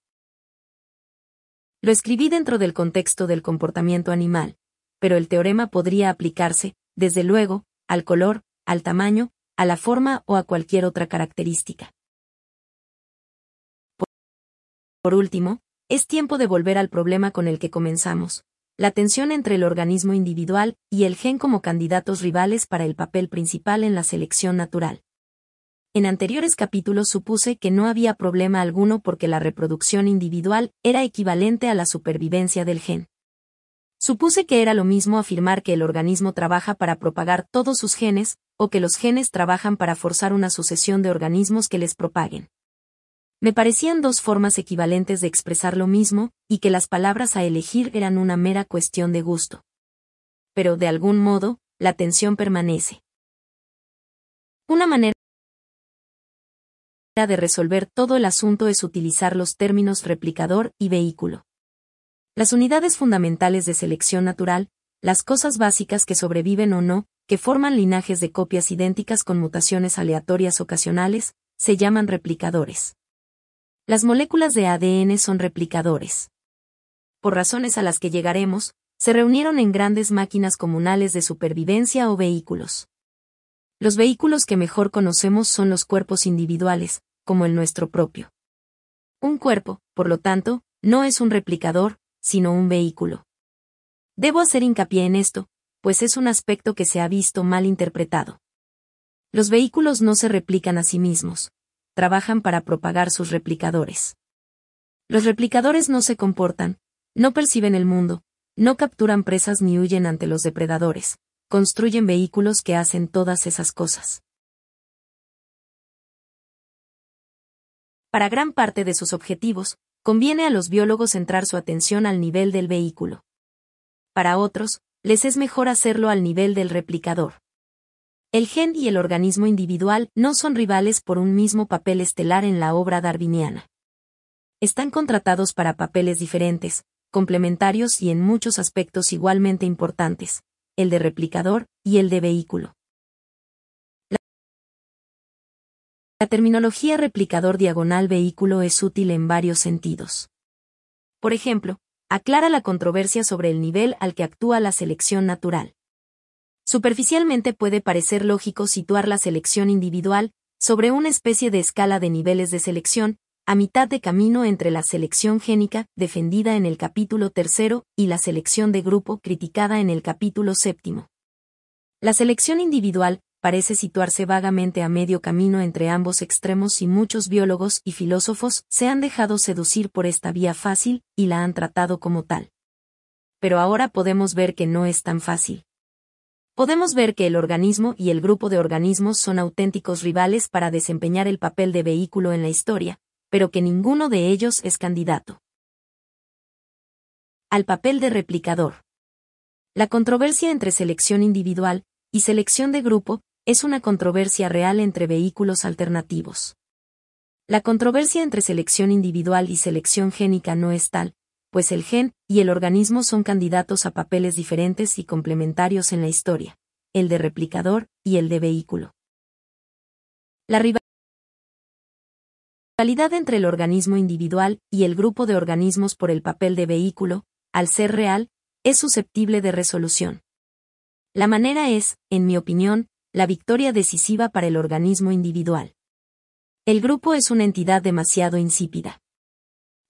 Lo escribí dentro del contexto del comportamiento animal, pero el teorema podría aplicarse, desde luego, al color, al tamaño, a la forma o a cualquier otra característica. Por último, es tiempo de volver al problema con el que comenzamos, la tensión entre el organismo individual y el gen como candidatos rivales para el papel principal en la selección natural. En anteriores capítulos supuse que no había problema alguno porque la reproducción individual era equivalente a la supervivencia del gen. Supuse que era lo mismo afirmar que el organismo trabaja para propagar todos sus genes, o que los genes trabajan para forzar una sucesión de organismos que les propaguen. Me parecían dos formas equivalentes de expresar lo mismo, y que las palabras a elegir eran una mera cuestión de gusto. Pero de algún modo, la tensión permanece. Una manera de resolver todo el asunto es utilizar los términos replicador y vehículo. Las unidades fundamentales de selección natural, las cosas básicas que sobreviven o no, que forman linajes de copias idénticas con mutaciones aleatorias ocasionales, se llaman replicadores. Las moléculas de ADN son replicadores. Por razones a las que llegaremos, se reunieron en grandes máquinas comunales de supervivencia o vehículos. Los vehículos que mejor conocemos son los cuerpos individuales, como el nuestro propio. Un cuerpo, por lo tanto, no es un replicador, sino un vehículo. Debo hacer hincapié en esto, pues es un aspecto que se ha visto mal interpretado. Los vehículos no se replican a sí mismos, trabajan para propagar sus replicadores. Los replicadores no se comportan, no perciben el mundo, no capturan presas ni huyen ante los depredadores, construyen vehículos que hacen todas esas cosas. Para gran parte de sus objetivos, conviene a los biólogos centrar su atención al nivel del vehículo. Para otros, les es mejor hacerlo al nivel del replicador. El gen y el organismo individual no son rivales por un mismo papel estelar en la obra darwiniana. Están contratados para papeles diferentes, complementarios y en muchos aspectos igualmente importantes, el de replicador y el de vehículo. La terminología replicador diagonal vehículo es útil en varios sentidos. Por ejemplo, aclara la controversia sobre el nivel al que actúa la selección natural. Superficialmente puede parecer lógico situar la selección individual sobre una especie de escala de niveles de selección, a mitad de camino entre la selección génica, defendida en el capítulo tercero, y la selección de grupo, criticada en el capítulo séptimo. La selección individual parece situarse vagamente a medio camino entre ambos extremos y muchos biólogos y filósofos se han dejado seducir por esta vía fácil y la han tratado como tal. Pero ahora podemos ver que no es tan fácil. Podemos ver que el organismo y el grupo de organismos son auténticos rivales para desempeñar el papel de vehículo en la historia, pero que ninguno de ellos es candidato al papel de replicador. La controversia entre selección individual y selección de grupo es una controversia real entre vehículos alternativos. La controversia entre selección individual y selección génica no es tal, pues el gen y el organismo son candidatos a papeles diferentes y complementarios en la historia, el de replicador y el de vehículo. La rivalidad entre el organismo individual y el grupo de organismos por el papel de vehículo, al ser real, es susceptible de resolución. La manera es, en mi opinión, la victoria decisiva para el organismo individual. El grupo es una entidad demasiado insípida.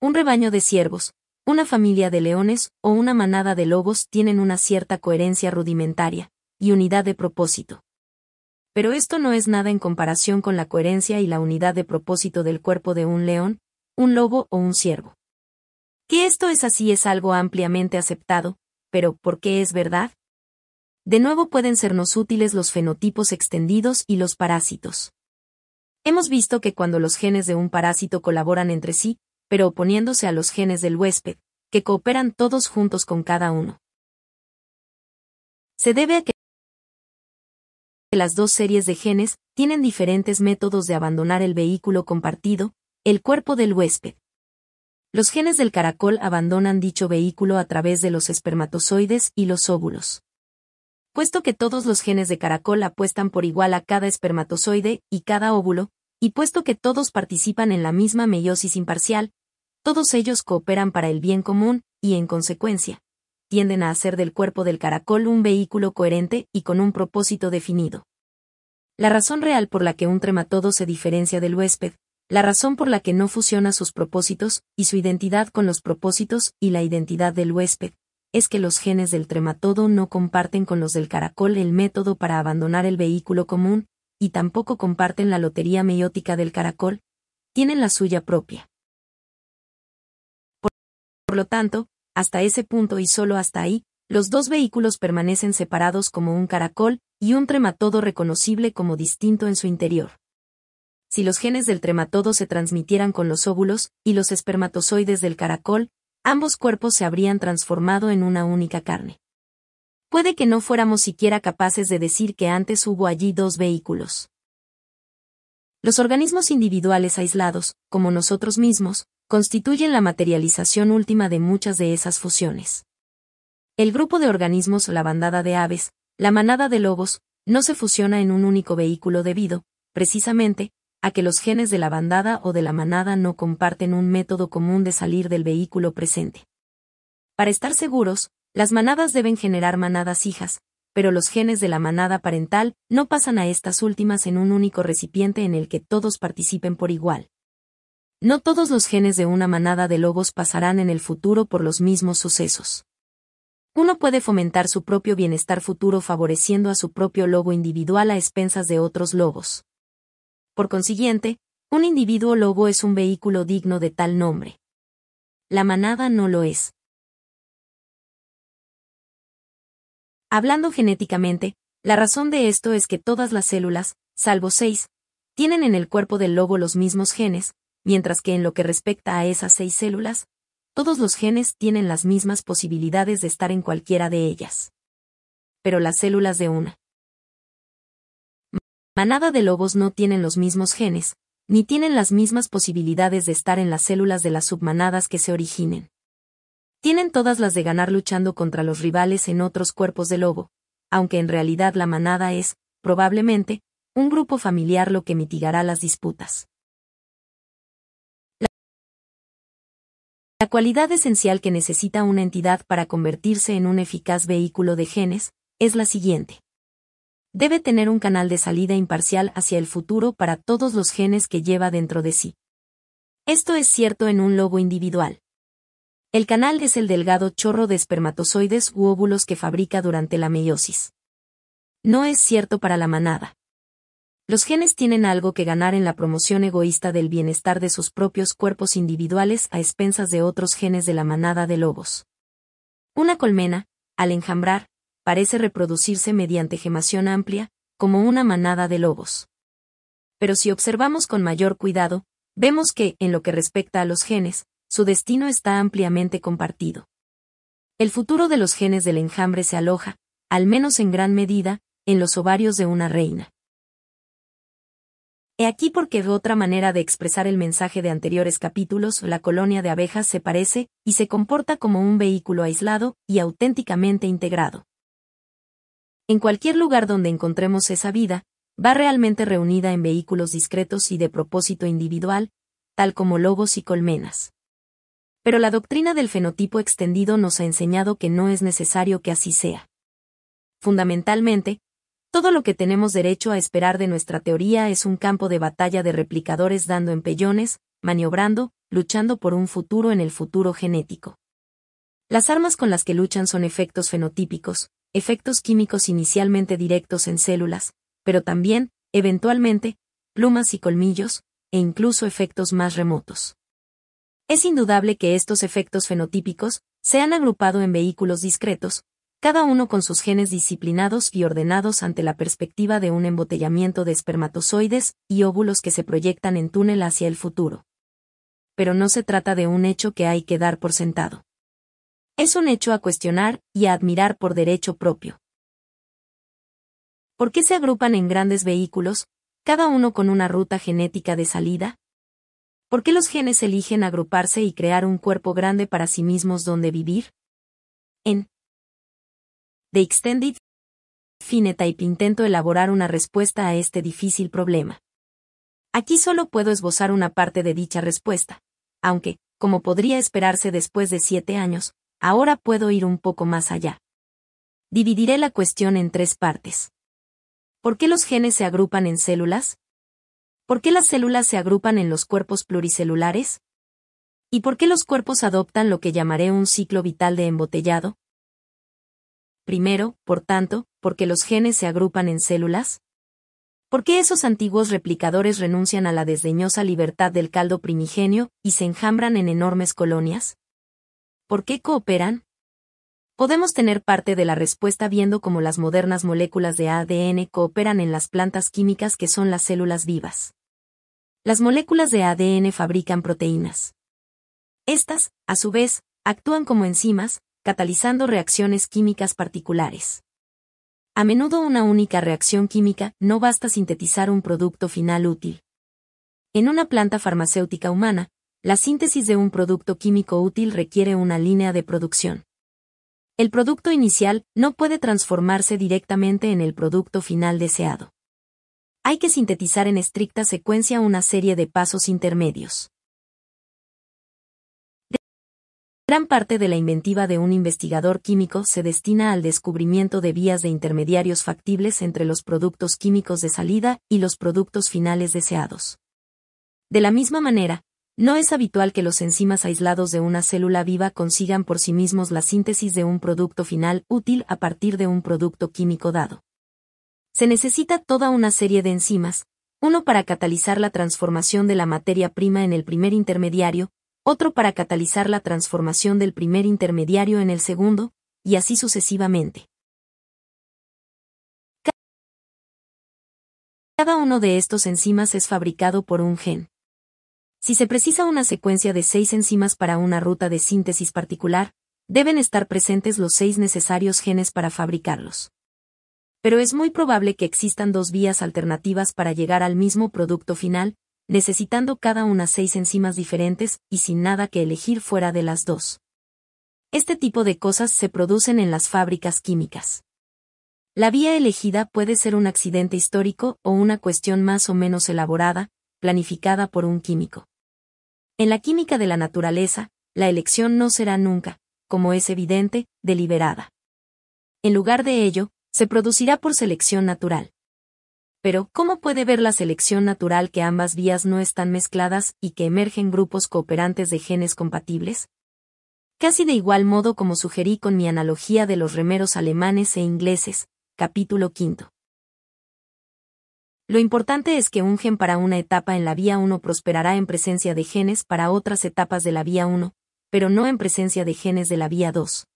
Un rebaño de ciervos, una familia de leones o una manada de lobos tienen una cierta coherencia rudimentaria y unidad de propósito. Pero esto no es nada en comparación con la coherencia y la unidad de propósito del cuerpo de un león, un lobo o un ciervo. Que esto es así es algo ampliamente aceptado, pero ¿por qué es verdad? De nuevo pueden sernos útiles los fenotipos extendidos y los parásitos. Hemos visto que cuando los genes de un parásito colaboran entre sí, pero oponiéndose a los genes del huésped, que cooperan todos juntos con cada uno. Se debe a que las dos series de genes tienen diferentes métodos de abandonar el vehículo compartido, el cuerpo del huésped. Los genes del caracol abandonan dicho vehículo a través de los espermatozoides y los óvulos. Puesto que todos los genes de caracol apuestan por igual a cada espermatozoide y cada óvulo, y puesto que todos participan en la misma meiosis imparcial, todos ellos cooperan para el bien común, y en consecuencia, tienden a hacer del cuerpo del caracol un vehículo coherente y con un propósito definido. La razón real por la que un trematodo se diferencia del huésped, la razón por la que no fusiona sus propósitos y su identidad con los propósitos y la identidad del huésped, es que los genes del trematodo no comparten con los del caracol el método para abandonar el vehículo común, y tampoco comparten la lotería meiótica del caracol, tienen la suya propia. Por, lo tanto, hasta ese punto y solo hasta ahí, los dos vehículos permanecen separados como un caracol y un trematodo reconocible como distinto en su interior. Si los genes del trematodo se transmitieran con los óvulos y los espermatozoides del caracol, ambos cuerpos se habrían transformado en una única carne. Puede que no fuéramos siquiera capaces de decir que antes hubo allí dos vehículos. Los organismos individuales aislados, como nosotros mismos, constituyen la materialización última de muchas de esas fusiones. El grupo de organismos o la bandada de aves, la manada de lobos, no se fusiona en un único vehículo debido, precisamente, a que los genes de la bandada o de la manada no comparten un método común de salir del vehículo presente. Para estar seguros, las manadas deben generar manadas hijas, pero los genes de la manada parental no pasan a estas últimas en un único recipiente en el que todos participen por igual. No todos los genes de una manada de lobos pasarán en el futuro por los mismos sucesos. Uno puede fomentar su propio bienestar futuro favoreciendo a su propio lobo individual a expensas de otros lobos. Por consiguiente, un individuo lobo es un vehículo digno de tal nombre. La manada no lo es. Hablando genéticamente, la razón de esto es que todas las células, salvo seis, tienen en el cuerpo del lobo los mismos genes, mientras que en lo que respecta a esas seis células, todos los genes tienen las mismas posibilidades de estar en cualquiera de ellas. Pero las células de una manada de lobos no tienen los mismos genes, ni tienen las mismas posibilidades de estar en las células de las submanadas que se originen. Tienen todas las de ganar luchando contra los rivales en otros cuerpos de lobo, aunque en realidad la manada es, probablemente, un grupo familiar lo que mitigará las disputas. La cualidad esencial que necesita una entidad para convertirse en un eficaz vehículo de genes es la siguiente debe tener un canal de salida imparcial hacia el futuro para todos los genes que lleva dentro de sí. Esto es cierto en un lobo individual. El canal es el delgado chorro de espermatozoides u óvulos que fabrica durante la meiosis. No es cierto para la manada. Los genes tienen algo que ganar en la promoción egoísta del bienestar de sus propios cuerpos individuales a expensas de otros genes de la manada de lobos. Una colmena, al enjambrar, parece reproducirse mediante gemación amplia, como una manada de lobos. Pero si observamos con mayor cuidado, vemos que, en lo que respecta a los genes, su destino está ampliamente compartido. El futuro de los genes del enjambre se aloja, al menos en gran medida, en los ovarios de una reina. He aquí porque de otra manera de expresar el mensaje de anteriores capítulos, la colonia de abejas se parece y se comporta como un vehículo aislado y auténticamente integrado. En cualquier lugar donde encontremos esa vida, va realmente reunida en vehículos discretos y de propósito individual, tal como lobos y colmenas. Pero la doctrina del fenotipo extendido nos ha enseñado que no es necesario que así sea. Fundamentalmente, todo lo que tenemos derecho a esperar de nuestra teoría es un campo de batalla de replicadores dando empellones, maniobrando, luchando por un futuro en el futuro genético. Las armas con las que luchan son efectos fenotípicos, efectos químicos inicialmente directos en células, pero también, eventualmente, plumas y colmillos, e incluso efectos más remotos. Es indudable que estos efectos fenotípicos se han agrupado en vehículos discretos, cada uno con sus genes disciplinados y ordenados ante la perspectiva de un embotellamiento de espermatozoides y óvulos que se proyectan en túnel hacia el futuro. Pero no se trata de un hecho que hay que dar por sentado. Es un hecho a cuestionar y a admirar por derecho propio. ¿Por qué se agrupan en grandes vehículos, cada uno con una ruta genética de salida? ¿Por qué los genes eligen agruparse y crear un cuerpo grande para sí mismos donde vivir? En The Extended Phenotype intento elaborar una respuesta a este difícil problema. Aquí solo puedo esbozar una parte de dicha respuesta, aunque, como podría esperarse después de siete años, ahora puedo ir un poco más allá. Dividiré la cuestión en tres partes. ¿Por qué los genes se agrupan en células? ¿Por qué las células se agrupan en los cuerpos pluricelulares? ¿Y por qué los cuerpos adoptan lo que llamaré un ciclo vital de embotellado? Primero, por tanto, ¿por qué los genes se agrupan en células? ¿Por qué esos antiguos replicadores renuncian a la desdeñosa libertad del caldo primigenio y se enjambran en enormes colonias? ¿Por qué cooperan? Podemos tener parte de la respuesta viendo cómo las modernas moléculas de ADN cooperan en las plantas químicas que son las células vivas. Las moléculas de ADN fabrican proteínas. Estas, a su vez, actúan como enzimas, catalizando reacciones químicas particulares. A menudo una única reacción química no basta sintetizar un producto final útil. En una planta farmacéutica humana, la síntesis de un producto químico útil requiere una línea de producción. El producto inicial no puede transformarse directamente en el producto final deseado. Hay que sintetizar en estricta secuencia una serie de pasos intermedios. Gran parte de la inventiva de un investigador químico se destina al descubrimiento de vías de intermediarios factibles entre los productos químicos de salida y los productos finales deseados. De la misma manera, no es habitual que los enzimas aislados de una célula viva consigan por sí mismos la síntesis de un producto final útil a partir de un producto químico dado. Se necesita toda una serie de enzimas, uno para catalizar la transformación de la materia prima en el primer intermediario, otro para catalizar la transformación del primer intermediario en el segundo, y así sucesivamente. Cada uno de estos enzimas es fabricado por un gen. Si se precisa una secuencia de seis enzimas para una ruta de síntesis particular, deben estar presentes los seis necesarios genes para fabricarlos. Pero es muy probable que existan dos vías alternativas para llegar al mismo producto final, necesitando cada una seis enzimas diferentes y sin nada que elegir fuera de las dos. Este tipo de cosas se producen en las fábricas químicas. La vía elegida puede ser un accidente histórico o una cuestión más o menos elaborada, planificada por un químico. En la química de la naturaleza, la elección no será nunca, como es evidente, deliberada. En lugar de ello, se producirá por selección natural. Pero, ¿cómo puede ver la selección natural que ambas vías no están mezcladas y que emergen grupos cooperantes de genes compatibles? Casi de igual modo como sugerí con mi analogía de los remeros alemanes e ingleses, capítulo quinto. Lo importante es que un gen para una etapa en la vía 1 prosperará en presencia de genes para otras etapas de la vía 1, pero no en presencia de genes de la vía 2.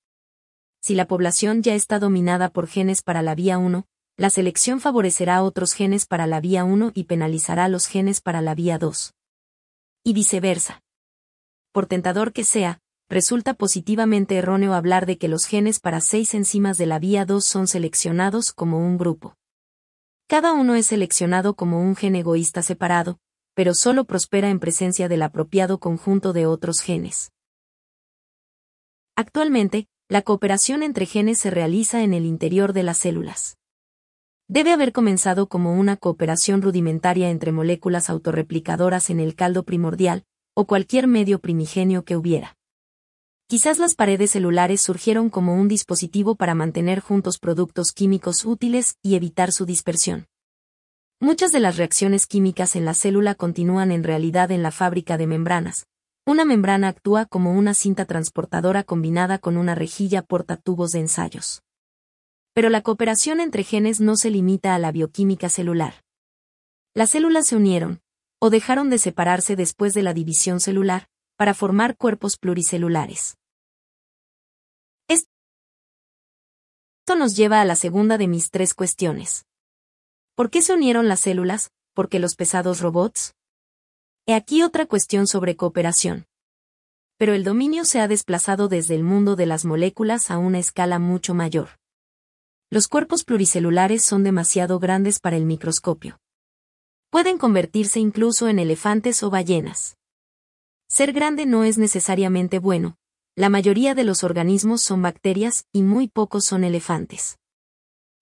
Si la población ya está dominada por genes para la vía 1, la selección favorecerá otros genes para la vía 1 y penalizará los genes para la vía 2. Y viceversa. Por tentador que sea, resulta positivamente erróneo hablar de que los genes para seis enzimas de la vía 2 son seleccionados como un grupo. Cada uno es seleccionado como un gen egoísta separado, pero solo prospera en presencia del apropiado conjunto de otros genes. Actualmente, la cooperación entre genes se realiza en el interior de las células. Debe haber comenzado como una cooperación rudimentaria entre moléculas autorreplicadoras en el caldo primordial, o cualquier medio primigenio que hubiera. Quizás las paredes celulares surgieron como un dispositivo para mantener juntos productos químicos útiles y evitar su dispersión. Muchas de las reacciones químicas en la célula continúan en realidad en la fábrica de membranas. Una membrana actúa como una cinta transportadora combinada con una rejilla porta tubos de ensayos. Pero la cooperación entre genes no se limita a la bioquímica celular. Las células se unieron, o dejaron de separarse después de la división celular, para formar cuerpos pluricelulares. Esto nos lleva a la segunda de mis tres cuestiones. ¿Por qué se unieron las células? ¿Por qué los pesados robots? He aquí otra cuestión sobre cooperación. Pero el dominio se ha desplazado desde el mundo de las moléculas a una escala mucho mayor. Los cuerpos pluricelulares son demasiado grandes para el microscopio. Pueden convertirse incluso en elefantes o ballenas. Ser grande no es necesariamente bueno, la mayoría de los organismos son bacterias y muy pocos son elefantes.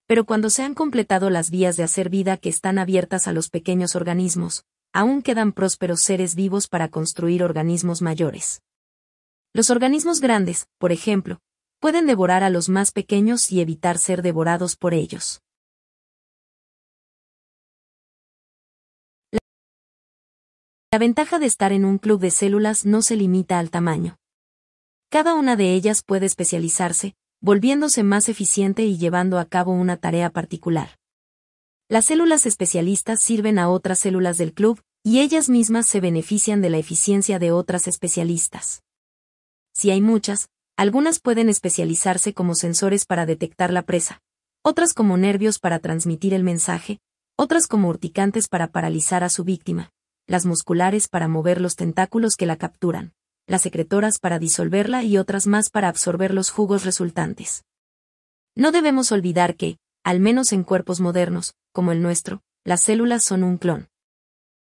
Pero cuando se han completado las vías de hacer vida que están abiertas a los pequeños organismos, aún quedan prósperos seres vivos para construir organismos mayores. Los organismos grandes, por ejemplo, pueden devorar a los más pequeños y evitar ser devorados por ellos. La ventaja de estar en un club de células no se limita al tamaño. Cada una de ellas puede especializarse, volviéndose más eficiente y llevando a cabo una tarea particular. Las células especialistas sirven a otras células del club, y ellas mismas se benefician de la eficiencia de otras especialistas. Si hay muchas, algunas pueden especializarse como sensores para detectar la presa, otras como nervios para transmitir el mensaje, otras como urticantes para paralizar a su víctima, las musculares para mover los tentáculos que la capturan, las secretoras para disolverla y otras más para absorber los jugos resultantes. No debemos olvidar que, al menos en cuerpos modernos, como el nuestro, las células son un clon.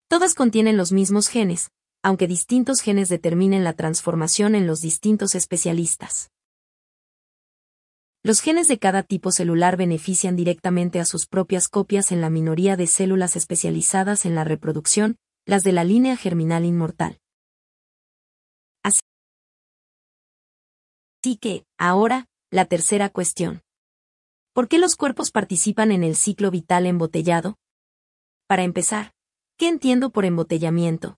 Todas contienen los mismos genes, aunque distintos genes determinen la transformación en los distintos especialistas. Los genes de cada tipo celular benefician directamente a sus propias copias en la minoría de células especializadas en la reproducción, las de la línea germinal inmortal. Así que, ahora, la tercera cuestión. ¿Por qué los cuerpos participan en el ciclo vital embotellado? Para empezar, ¿qué entiendo por embotellamiento?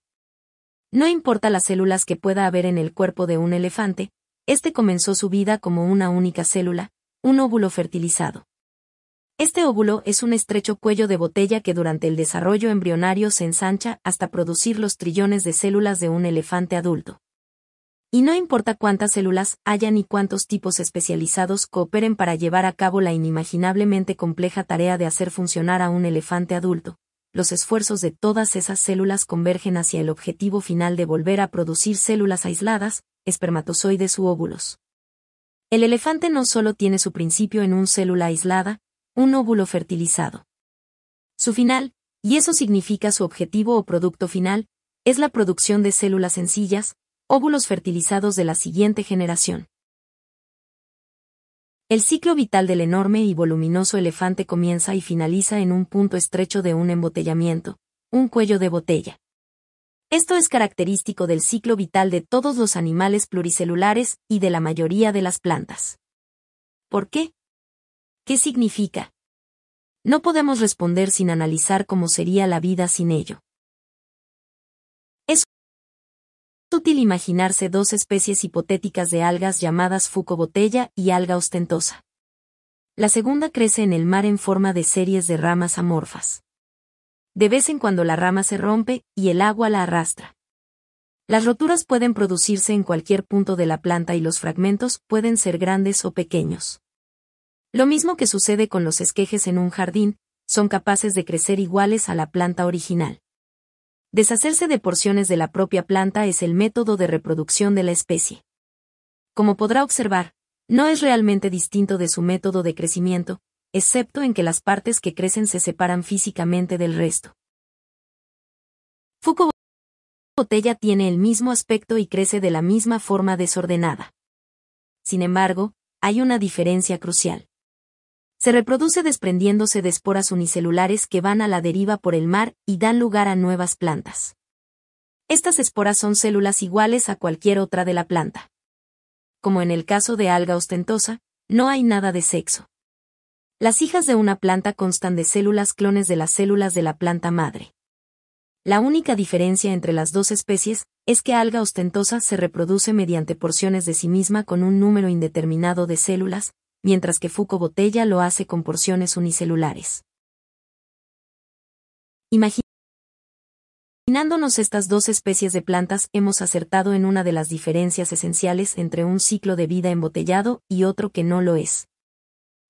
No importa las células que pueda haber en el cuerpo de un elefante, este comenzó su vida como una única célula, un óvulo fertilizado. Este óvulo es un estrecho cuello de botella que durante el desarrollo embrionario se ensancha hasta producir los trillones de células de un elefante adulto. Y no importa cuántas células haya ni cuántos tipos especializados cooperen para llevar a cabo la inimaginablemente compleja tarea de hacer funcionar a un elefante adulto, los esfuerzos de todas esas células convergen hacia el objetivo final de volver a producir células aisladas, espermatozoides u óvulos. El elefante no solo tiene su principio en una célula aislada, un óvulo fertilizado. Su final, y eso significa su objetivo o producto final, es la producción de células sencillas, óvulos fertilizados de la siguiente generación. El ciclo vital del enorme y voluminoso elefante comienza y finaliza en un punto estrecho de un embotellamiento, un cuello de botella. Esto es característico del ciclo vital de todos los animales pluricelulares y de la mayoría de las plantas. ¿Por qué? ¿Qué significa? No podemos responder sin analizar cómo sería la vida sin ello. Útil imaginarse dos especies hipotéticas de algas llamadas fucobotella y alga ostentosa. La segunda crece en el mar en forma de series de ramas amorfas. De vez en cuando la rama se rompe y el agua la arrastra. Las roturas pueden producirse en cualquier punto de la planta y los fragmentos pueden ser grandes o pequeños. Lo mismo que sucede con los esquejes en un jardín, son capaces de crecer iguales a la planta original. Deshacerse de porciones de la propia planta es el método de reproducción de la especie. Como podrá observar, no es realmente distinto de su método de crecimiento, excepto en que las partes que crecen se separan físicamente del resto. Foucault botella tiene el mismo aspecto y crece de la misma forma desordenada. Sin embargo, hay una diferencia crucial se reproduce desprendiéndose de esporas unicelulares que van a la deriva por el mar y dan lugar a nuevas plantas. Estas esporas son células iguales a cualquier otra de la planta. Como en el caso de alga ostentosa, no hay nada de sexo. Las hijas de una planta constan de células clones de las células de la planta madre. La única diferencia entre las dos especies es que alga ostentosa se reproduce mediante porciones de sí misma con un número indeterminado de células, mientras que Fuco Botella lo hace con porciones unicelulares. Imaginándonos estas dos especies de plantas, hemos acertado en una de las diferencias esenciales entre un ciclo de vida embotellado y otro que no lo es.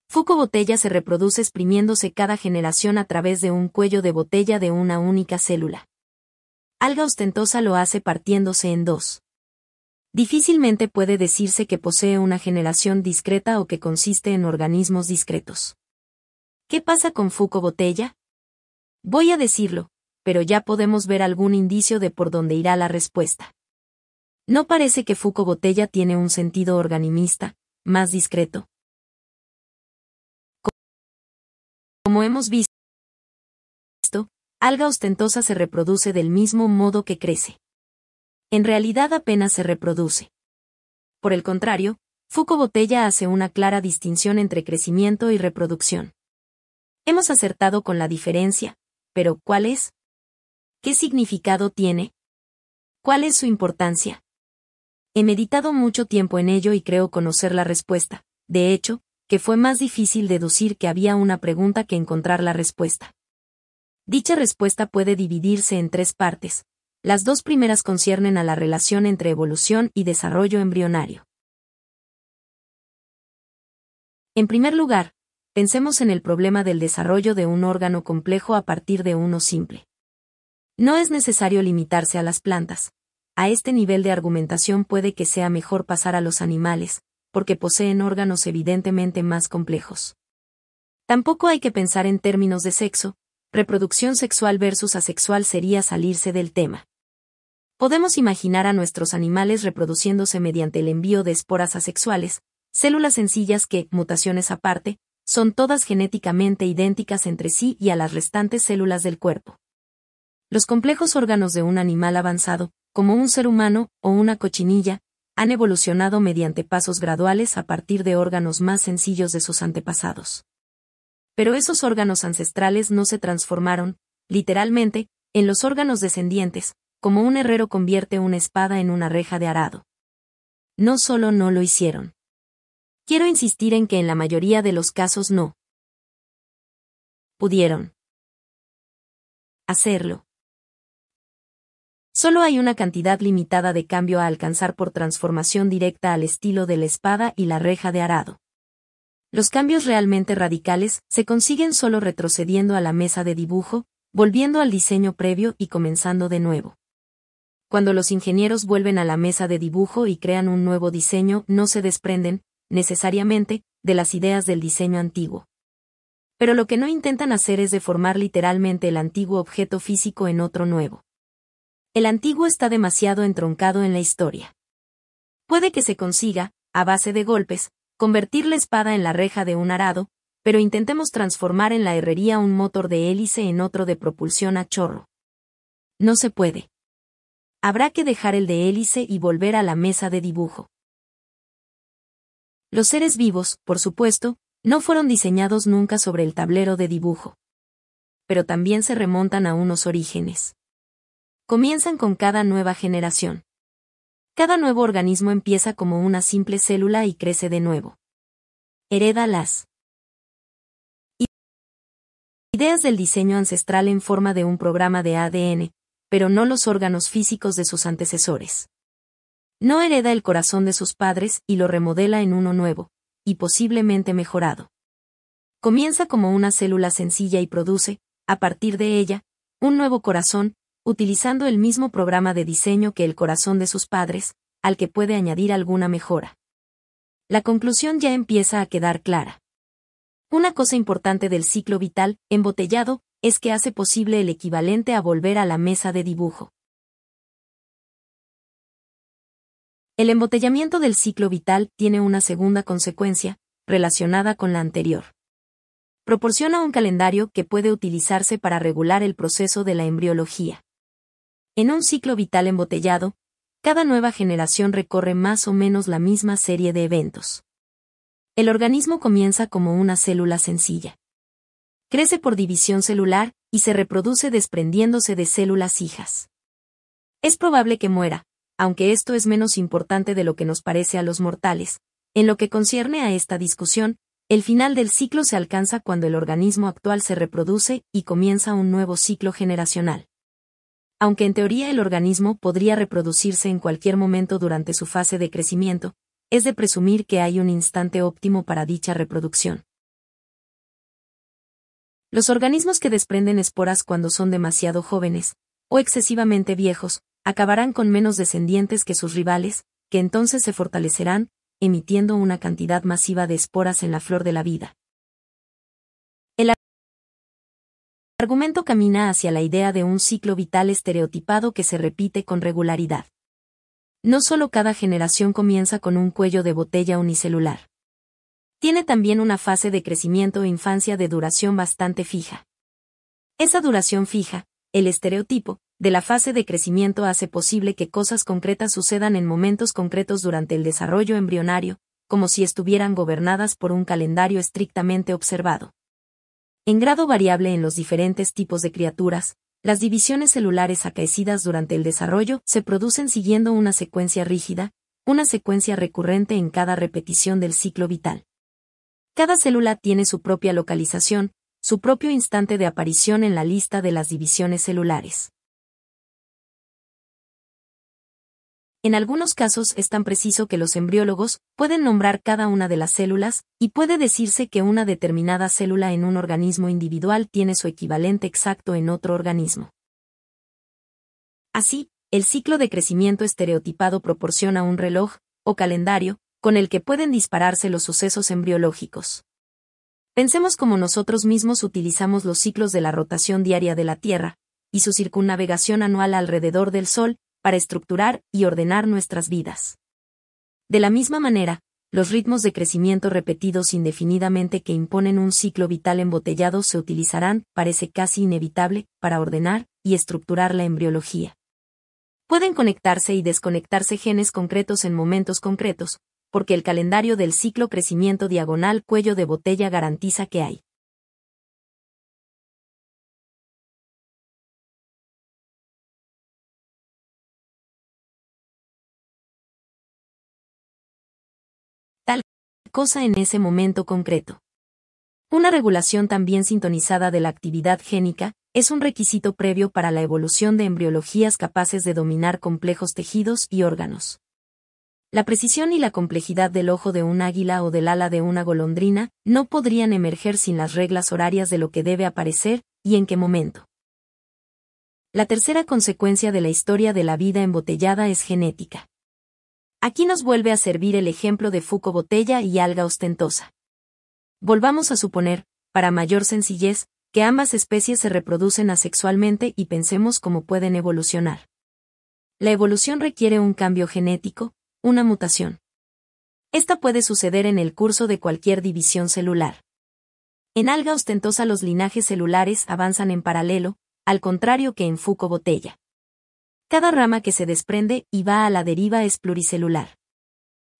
Fuco botella se reproduce exprimiéndose cada generación a través de un cuello de botella de una única célula. Alga ostentosa lo hace partiéndose en dos. Difícilmente puede decirse que posee una generación discreta o que consiste en organismos discretos. ¿Qué pasa con Fuco botella? Voy a decirlo, pero ya podemos ver algún indicio de por dónde irá la respuesta. No parece que Fuco botella tiene un sentido organimista, más discreto. Como hemos visto, alga ostentosa se reproduce del mismo modo que crece. En realidad apenas se reproduce. Por el contrario, Fuco Botella hace una clara distinción entre crecimiento y reproducción. Hemos acertado con la diferencia, pero ¿cuál es? ¿Qué significado tiene? ¿Cuál es su importancia? He meditado mucho tiempo en ello y creo conocer la respuesta. De hecho, que fue más difícil deducir que había una pregunta que encontrar la respuesta. Dicha respuesta puede dividirse en tres partes. Las dos primeras conciernen a la relación entre evolución y desarrollo embrionario. En primer lugar, pensemos en el problema del desarrollo de un órgano complejo a partir de uno simple. No es necesario limitarse a las plantas. A este nivel de argumentación puede que sea mejor pasar a los animales, porque poseen órganos evidentemente más complejos. Tampoco hay que pensar en términos de sexo, reproducción sexual versus asexual sería salirse del tema. Podemos imaginar a nuestros animales reproduciéndose mediante el envío de esporas asexuales, células sencillas que, mutaciones aparte, son todas genéticamente idénticas entre sí y a las restantes células del cuerpo. Los complejos órganos de un animal avanzado, como un ser humano o una cochinilla, han evolucionado mediante pasos graduales a partir de órganos más sencillos de sus antepasados. Pero esos órganos ancestrales no se transformaron, literalmente, en los órganos descendientes, como un herrero convierte una espada en una reja de arado. No solo no lo hicieron. Quiero insistir en que en la mayoría de los casos no pudieron hacerlo. Solo hay una cantidad limitada de cambio a alcanzar por transformación directa al estilo de la espada y la reja de arado. Los cambios realmente radicales se consiguen solo retrocediendo a la mesa de dibujo, volviendo al diseño previo y comenzando de nuevo. Cuando los ingenieros vuelven a la mesa de dibujo y crean un nuevo diseño, no se desprenden, necesariamente, de las ideas del diseño antiguo. Pero lo que no intentan hacer es deformar literalmente el antiguo objeto físico en otro nuevo. El antiguo está demasiado entroncado en la historia. Puede que se consiga, a base de golpes, convertir la espada en la reja de un arado, pero intentemos transformar en la herrería un motor de hélice en otro de propulsión a chorro. No se puede. Habrá que dejar el de hélice y volver a la mesa de dibujo. Los seres vivos, por supuesto, no fueron diseñados nunca sobre el tablero de dibujo. Pero también se remontan a unos orígenes. Comienzan con cada nueva generación. Cada nuevo organismo empieza como una simple célula y crece de nuevo. Hereda las ideas del diseño ancestral en forma de un programa de ADN, pero no los órganos físicos de sus antecesores. No hereda el corazón de sus padres y lo remodela en uno nuevo, y posiblemente mejorado. Comienza como una célula sencilla y produce, a partir de ella, un nuevo corazón, utilizando el mismo programa de diseño que el corazón de sus padres, al que puede añadir alguna mejora. La conclusión ya empieza a quedar clara. Una cosa importante del ciclo vital, embotellado, es que hace posible el equivalente a volver a la mesa de dibujo. El embotellamiento del ciclo vital tiene una segunda consecuencia, relacionada con la anterior. Proporciona un calendario que puede utilizarse para regular el proceso de la embriología. En un ciclo vital embotellado, cada nueva generación recorre más o menos la misma serie de eventos. El organismo comienza como una célula sencilla. Crece por división celular y se reproduce desprendiéndose de células hijas. Es probable que muera, aunque esto es menos importante de lo que nos parece a los mortales. En lo que concierne a esta discusión, el final del ciclo se alcanza cuando el organismo actual se reproduce y comienza un nuevo ciclo generacional. Aunque en teoría el organismo podría reproducirse en cualquier momento durante su fase de crecimiento, es de presumir que hay un instante óptimo para dicha reproducción. Los organismos que desprenden esporas cuando son demasiado jóvenes, o excesivamente viejos, acabarán con menos descendientes que sus rivales, que entonces se fortalecerán, emitiendo una cantidad masiva de esporas en la flor de la vida. El argumento camina hacia la idea de un ciclo vital estereotipado que se repite con regularidad. No solo cada generación comienza con un cuello de botella unicelular. Tiene también una fase de crecimiento e infancia de duración bastante fija. Esa duración fija, el estereotipo, de la fase de crecimiento hace posible que cosas concretas sucedan en momentos concretos durante el desarrollo embrionario, como si estuvieran gobernadas por un calendario estrictamente observado. En grado variable en los diferentes tipos de criaturas, las divisiones celulares acaecidas durante el desarrollo se producen siguiendo una secuencia rígida, una secuencia recurrente en cada repetición del ciclo vital. Cada célula tiene su propia localización, su propio instante de aparición en la lista de las divisiones celulares. En algunos casos es tan preciso que los embriólogos pueden nombrar cada una de las células, y puede decirse que una determinada célula en un organismo individual tiene su equivalente exacto en otro organismo. Así, el ciclo de crecimiento estereotipado proporciona un reloj, o calendario, con el que pueden dispararse los sucesos embriológicos. Pensemos como nosotros mismos utilizamos los ciclos de la rotación diaria de la Tierra, y su circunnavegación anual alrededor del Sol, para estructurar y ordenar nuestras vidas. De la misma manera, los ritmos de crecimiento repetidos indefinidamente que imponen un ciclo vital embotellado se utilizarán, parece casi inevitable, para ordenar y estructurar la embriología. Pueden conectarse y desconectarse genes concretos en momentos concretos, porque el calendario del ciclo crecimiento diagonal cuello de botella garantiza que hay. Tal cosa en ese momento concreto. Una regulación también sintonizada de la actividad génica es un requisito previo para la evolución de embriologías capaces de dominar complejos tejidos y órganos. La precisión y la complejidad del ojo de un águila o del ala de una golondrina no podrían emerger sin las reglas horarias de lo que debe aparecer y en qué momento. La tercera consecuencia de la historia de la vida embotellada es genética. Aquí nos vuelve a servir el ejemplo de Fuco botella y alga ostentosa. Volvamos a suponer, para mayor sencillez, que ambas especies se reproducen asexualmente y pensemos cómo pueden evolucionar. La evolución requiere un cambio genético, una mutación. Esta puede suceder en el curso de cualquier división celular. En alga ostentosa los linajes celulares avanzan en paralelo, al contrario que en fuco botella. Cada rama que se desprende y va a la deriva es pluricelular.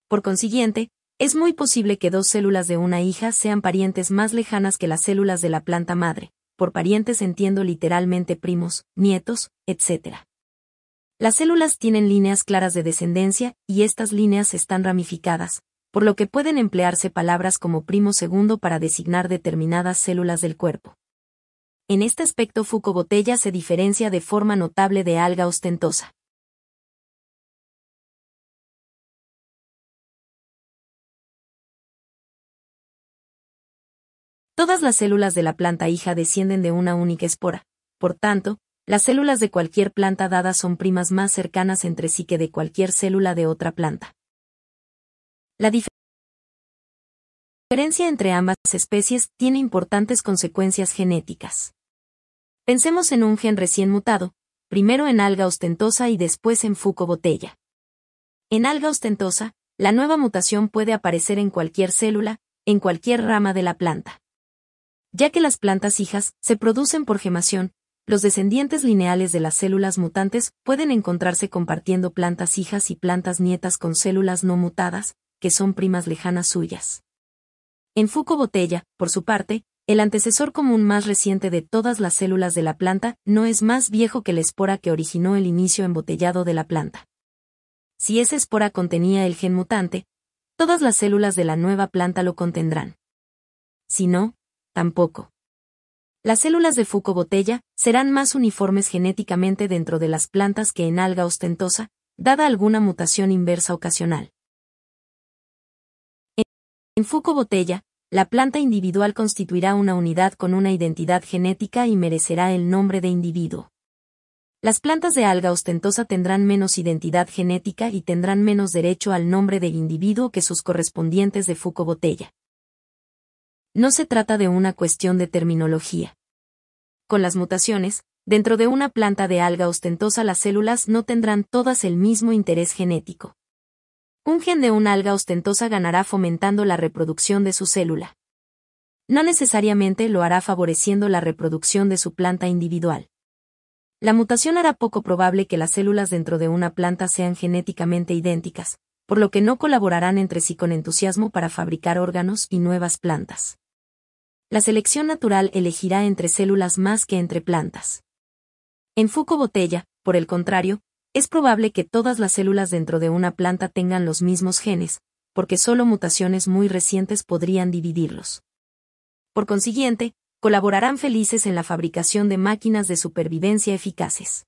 Por consiguiente, es muy posible que dos células de una hija sean parientes más lejanas que las células de la planta madre, por parientes entiendo literalmente primos, nietos, etc. Las células tienen líneas claras de descendencia, y estas líneas están ramificadas, por lo que pueden emplearse palabras como primo segundo para designar determinadas células del cuerpo. En este aspecto Fuco-botella se diferencia de forma notable de alga ostentosa. Todas las células de la planta hija descienden de una única espora, por tanto, las células de cualquier planta dada son primas más cercanas entre sí que de cualquier célula de otra planta. La diferencia entre ambas especies tiene importantes consecuencias genéticas. Pensemos en un gen recién mutado, primero en alga ostentosa y después en fuco botella. En alga ostentosa, la nueva mutación puede aparecer en cualquier célula, en cualquier rama de la planta. Ya que las plantas hijas se producen por gemación, los descendientes lineales de las células mutantes pueden encontrarse compartiendo plantas hijas y plantas nietas con células no mutadas, que son primas lejanas suyas. En Fuco botella, por su parte, el antecesor común más reciente de todas las células de la planta no es más viejo que la espora que originó el inicio embotellado de la planta. Si esa espora contenía el gen mutante, todas las células de la nueva planta lo contendrán. Si no, tampoco. Las células de Fuco botella serán más uniformes genéticamente dentro de las plantas que en alga ostentosa, dada alguna mutación inversa ocasional. En Fuco botella, la planta individual constituirá una unidad con una identidad genética y merecerá el nombre de individuo. Las plantas de alga ostentosa tendrán menos identidad genética y tendrán menos derecho al nombre de individuo que sus correspondientes de Foucault Botella. No se trata de una cuestión de terminología. Con las mutaciones, dentro de una planta de alga ostentosa las células no tendrán todas el mismo interés genético. Un gen de una alga ostentosa ganará fomentando la reproducción de su célula. No necesariamente lo hará favoreciendo la reproducción de su planta individual. La mutación hará poco probable que las células dentro de una planta sean genéticamente idénticas, por lo que no colaborarán entre sí con entusiasmo para fabricar órganos y nuevas plantas. La selección natural elegirá entre células más que entre plantas. En Foucault Botella, por el contrario, es probable que todas las células dentro de una planta tengan los mismos genes, porque solo mutaciones muy recientes podrían dividirlos. Por consiguiente, colaborarán felices en la fabricación de máquinas de supervivencia eficaces.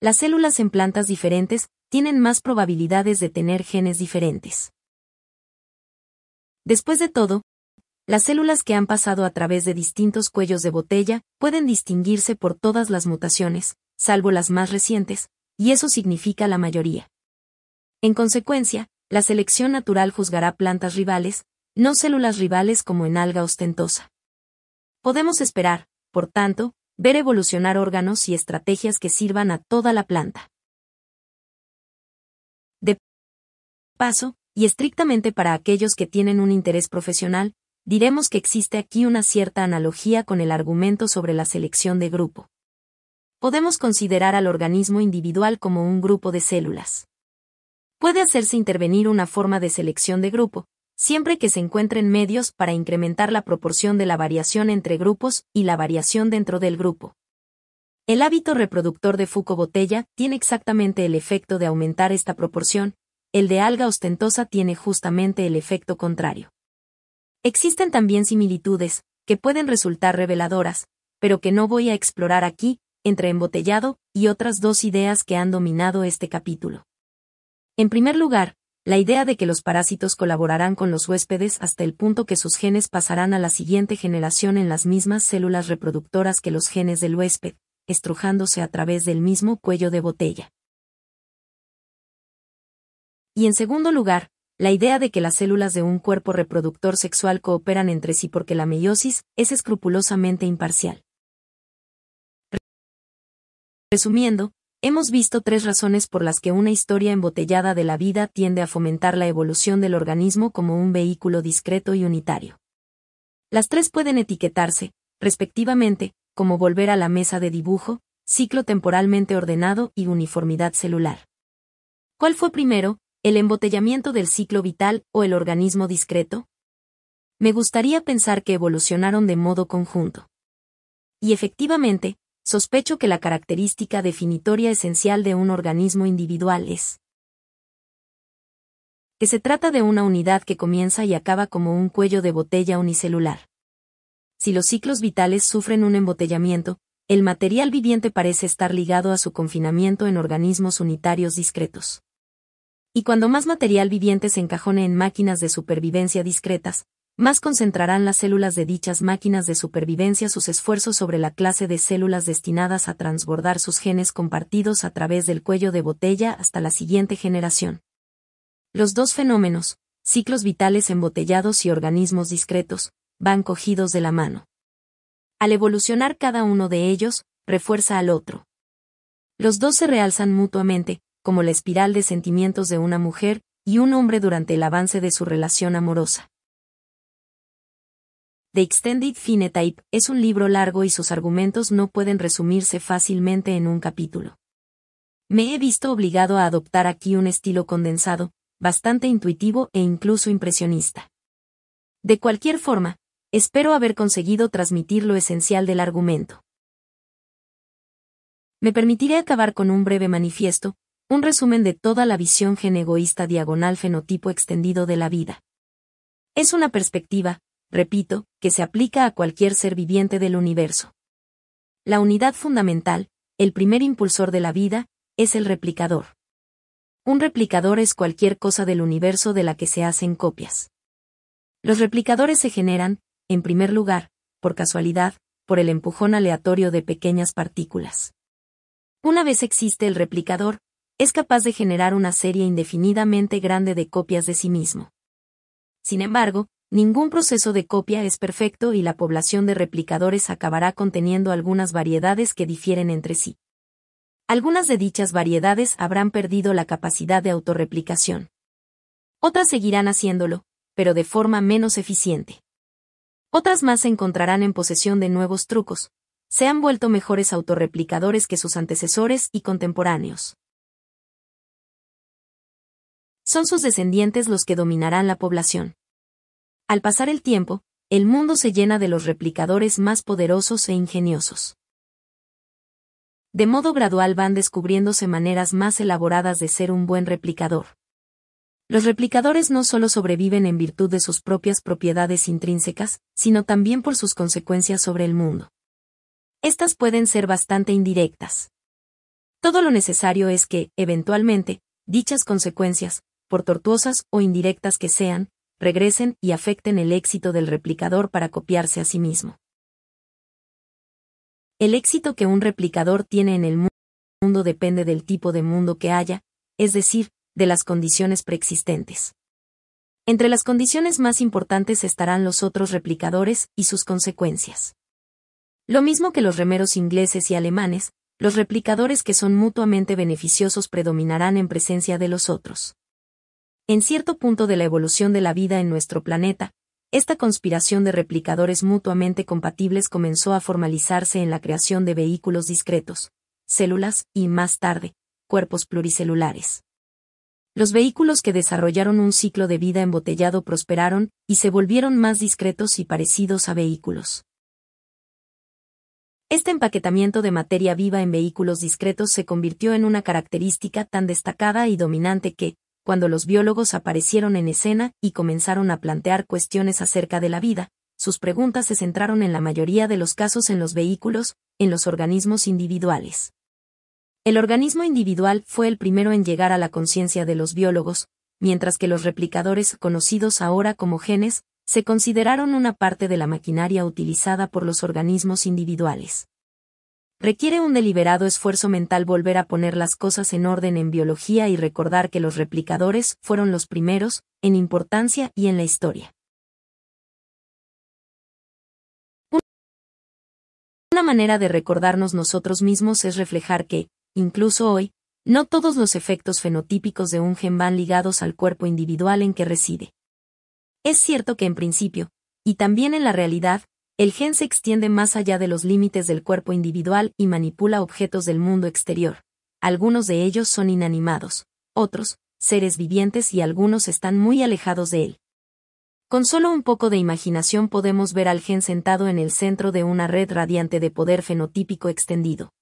Las células en plantas diferentes tienen más probabilidades de tener genes diferentes. Después de todo, las células que han pasado a través de distintos cuellos de botella pueden distinguirse por todas las mutaciones, salvo las más recientes, y eso significa la mayoría. En consecuencia, la selección natural juzgará plantas rivales, no células rivales como en alga ostentosa. Podemos esperar, por tanto, ver evolucionar órganos y estrategias que sirvan a toda la planta. De paso, y estrictamente para aquellos que tienen un interés profesional, diremos que existe aquí una cierta analogía con el argumento sobre la selección de grupo podemos considerar al organismo individual como un grupo de células. Puede hacerse intervenir una forma de selección de grupo, siempre que se encuentren medios para incrementar la proporción de la variación entre grupos y la variación dentro del grupo. El hábito reproductor de Foucault botella tiene exactamente el efecto de aumentar esta proporción, el de alga ostentosa tiene justamente el efecto contrario. Existen también similitudes, que pueden resultar reveladoras, pero que no voy a explorar aquí, entre embotellado y otras dos ideas que han dominado este capítulo. En primer lugar, la idea de que los parásitos colaborarán con los huéspedes hasta el punto que sus genes pasarán a la siguiente generación en las mismas células reproductoras que los genes del huésped, estrujándose a través del mismo cuello de botella. Y en segundo lugar, la idea de que las células de un cuerpo reproductor sexual cooperan entre sí porque la meiosis es escrupulosamente imparcial. Resumiendo, hemos visto tres razones por las que una historia embotellada de la vida tiende a fomentar la evolución del organismo como un vehículo discreto y unitario. Las tres pueden etiquetarse, respectivamente, como volver a la mesa de dibujo, ciclo temporalmente ordenado y uniformidad celular. ¿Cuál fue primero, el embotellamiento del ciclo vital o el organismo discreto? Me gustaría pensar que evolucionaron de modo conjunto. Y efectivamente, sospecho que la característica definitoria esencial de un organismo individual es que se trata de una unidad que comienza y acaba como un cuello de botella unicelular. Si los ciclos vitales sufren un embotellamiento, el material viviente parece estar ligado a su confinamiento en organismos unitarios discretos. Y cuando más material viviente se encajone en máquinas de supervivencia discretas, más concentrarán las células de dichas máquinas de supervivencia sus esfuerzos sobre la clase de células destinadas a transbordar sus genes compartidos a través del cuello de botella hasta la siguiente generación. Los dos fenómenos, ciclos vitales embotellados y organismos discretos, van cogidos de la mano. Al evolucionar cada uno de ellos, refuerza al otro. Los dos se realzan mutuamente, como la espiral de sentimientos de una mujer y un hombre durante el avance de su relación amorosa. The Extended Phenotype es un libro largo y sus argumentos no pueden resumirse fácilmente en un capítulo. Me he visto obligado a adoptar aquí un estilo condensado, bastante intuitivo e incluso impresionista. De cualquier forma, espero haber conseguido transmitir lo esencial del argumento. Me permitiré acabar con un breve manifiesto, un resumen de toda la visión genegoísta diagonal fenotipo extendido de la vida. Es una perspectiva, repito, que se aplica a cualquier ser viviente del universo. La unidad fundamental, el primer impulsor de la vida, es el replicador. Un replicador es cualquier cosa del universo de la que se hacen copias. Los replicadores se generan, en primer lugar, por casualidad, por el empujón aleatorio de pequeñas partículas. Una vez existe el replicador, es capaz de generar una serie indefinidamente grande de copias de sí mismo. Sin embargo, ningún proceso de copia es perfecto y la población de replicadores acabará conteniendo algunas variedades que difieren entre sí. Algunas de dichas variedades habrán perdido la capacidad de autorreplicación. Otras seguirán haciéndolo, pero de forma menos eficiente. Otras más se encontrarán en posesión de nuevos trucos, se han vuelto mejores autorreplicadores que sus antecesores y contemporáneos. Son sus descendientes los que dominarán la población. Al pasar el tiempo, el mundo se llena de los replicadores más poderosos e ingeniosos. De modo gradual van descubriéndose maneras más elaboradas de ser un buen replicador. Los replicadores no solo sobreviven en virtud de sus propias propiedades intrínsecas, sino también por sus consecuencias sobre el mundo. Estas pueden ser bastante indirectas. Todo lo necesario es que, eventualmente, dichas consecuencias, por tortuosas o indirectas que sean, regresen y afecten el éxito del replicador para copiarse a sí mismo. El éxito que un replicador tiene en el mundo depende del tipo de mundo que haya, es decir, de las condiciones preexistentes. Entre las condiciones más importantes estarán los otros replicadores y sus consecuencias. Lo mismo que los remeros ingleses y alemanes, los replicadores que son mutuamente beneficiosos predominarán en presencia de los otros. En cierto punto de la evolución de la vida en nuestro planeta, esta conspiración de replicadores mutuamente compatibles comenzó a formalizarse en la creación de vehículos discretos, células y, más tarde, cuerpos pluricelulares. Los vehículos que desarrollaron un ciclo de vida embotellado prosperaron y se volvieron más discretos y parecidos a vehículos. Este empaquetamiento de materia viva en vehículos discretos se convirtió en una característica tan destacada y dominante que, cuando los biólogos aparecieron en escena y comenzaron a plantear cuestiones acerca de la vida, sus preguntas se centraron en la mayoría de los casos en los vehículos, en los organismos individuales. El organismo individual fue el primero en llegar a la conciencia de los biólogos, mientras que los replicadores conocidos ahora como genes, se consideraron una parte de la maquinaria utilizada por los organismos individuales. Requiere un deliberado esfuerzo mental volver a poner las cosas en orden en biología y recordar que los replicadores fueron los primeros, en importancia y en la historia. Una manera de recordarnos nosotros mismos es reflejar que, incluso hoy, no todos los efectos fenotípicos de un gen van ligados al cuerpo individual en que reside. Es cierto que en principio, y también en la realidad, el gen se extiende más allá de los límites del cuerpo individual y manipula objetos del mundo exterior. Algunos de ellos son inanimados, otros, seres vivientes y algunos están muy alejados de él. Con solo un poco de imaginación podemos ver al gen sentado en el centro de una red radiante de poder fenotípico extendido.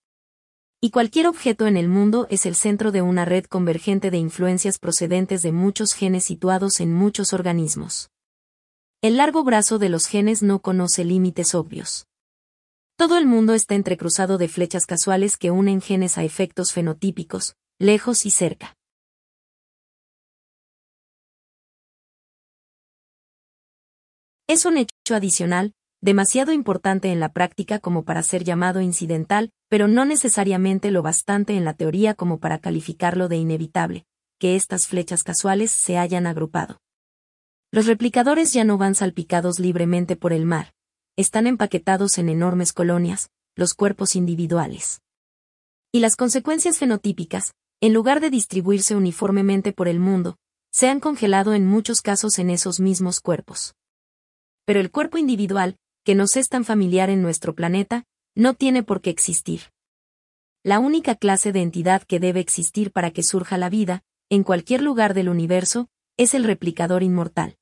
Y cualquier objeto en el mundo es el centro de una red convergente de influencias procedentes de muchos genes situados en muchos organismos. El largo brazo de los genes no conoce límites obvios. Todo el mundo está entrecruzado de flechas casuales que unen genes a efectos fenotípicos, lejos y cerca. Es un hecho adicional, demasiado importante en la práctica como para ser llamado incidental, pero no necesariamente lo bastante en la teoría como para calificarlo de inevitable, que estas flechas casuales se hayan agrupado. Los replicadores ya no van salpicados libremente por el mar, están empaquetados en enormes colonias, los cuerpos individuales. Y las consecuencias fenotípicas, en lugar de distribuirse uniformemente por el mundo, se han congelado en muchos casos en esos mismos cuerpos. Pero el cuerpo individual, que nos es tan familiar en nuestro planeta, no tiene por qué existir. La única clase de entidad que debe existir para que surja la vida, en cualquier lugar del universo, es el replicador inmortal.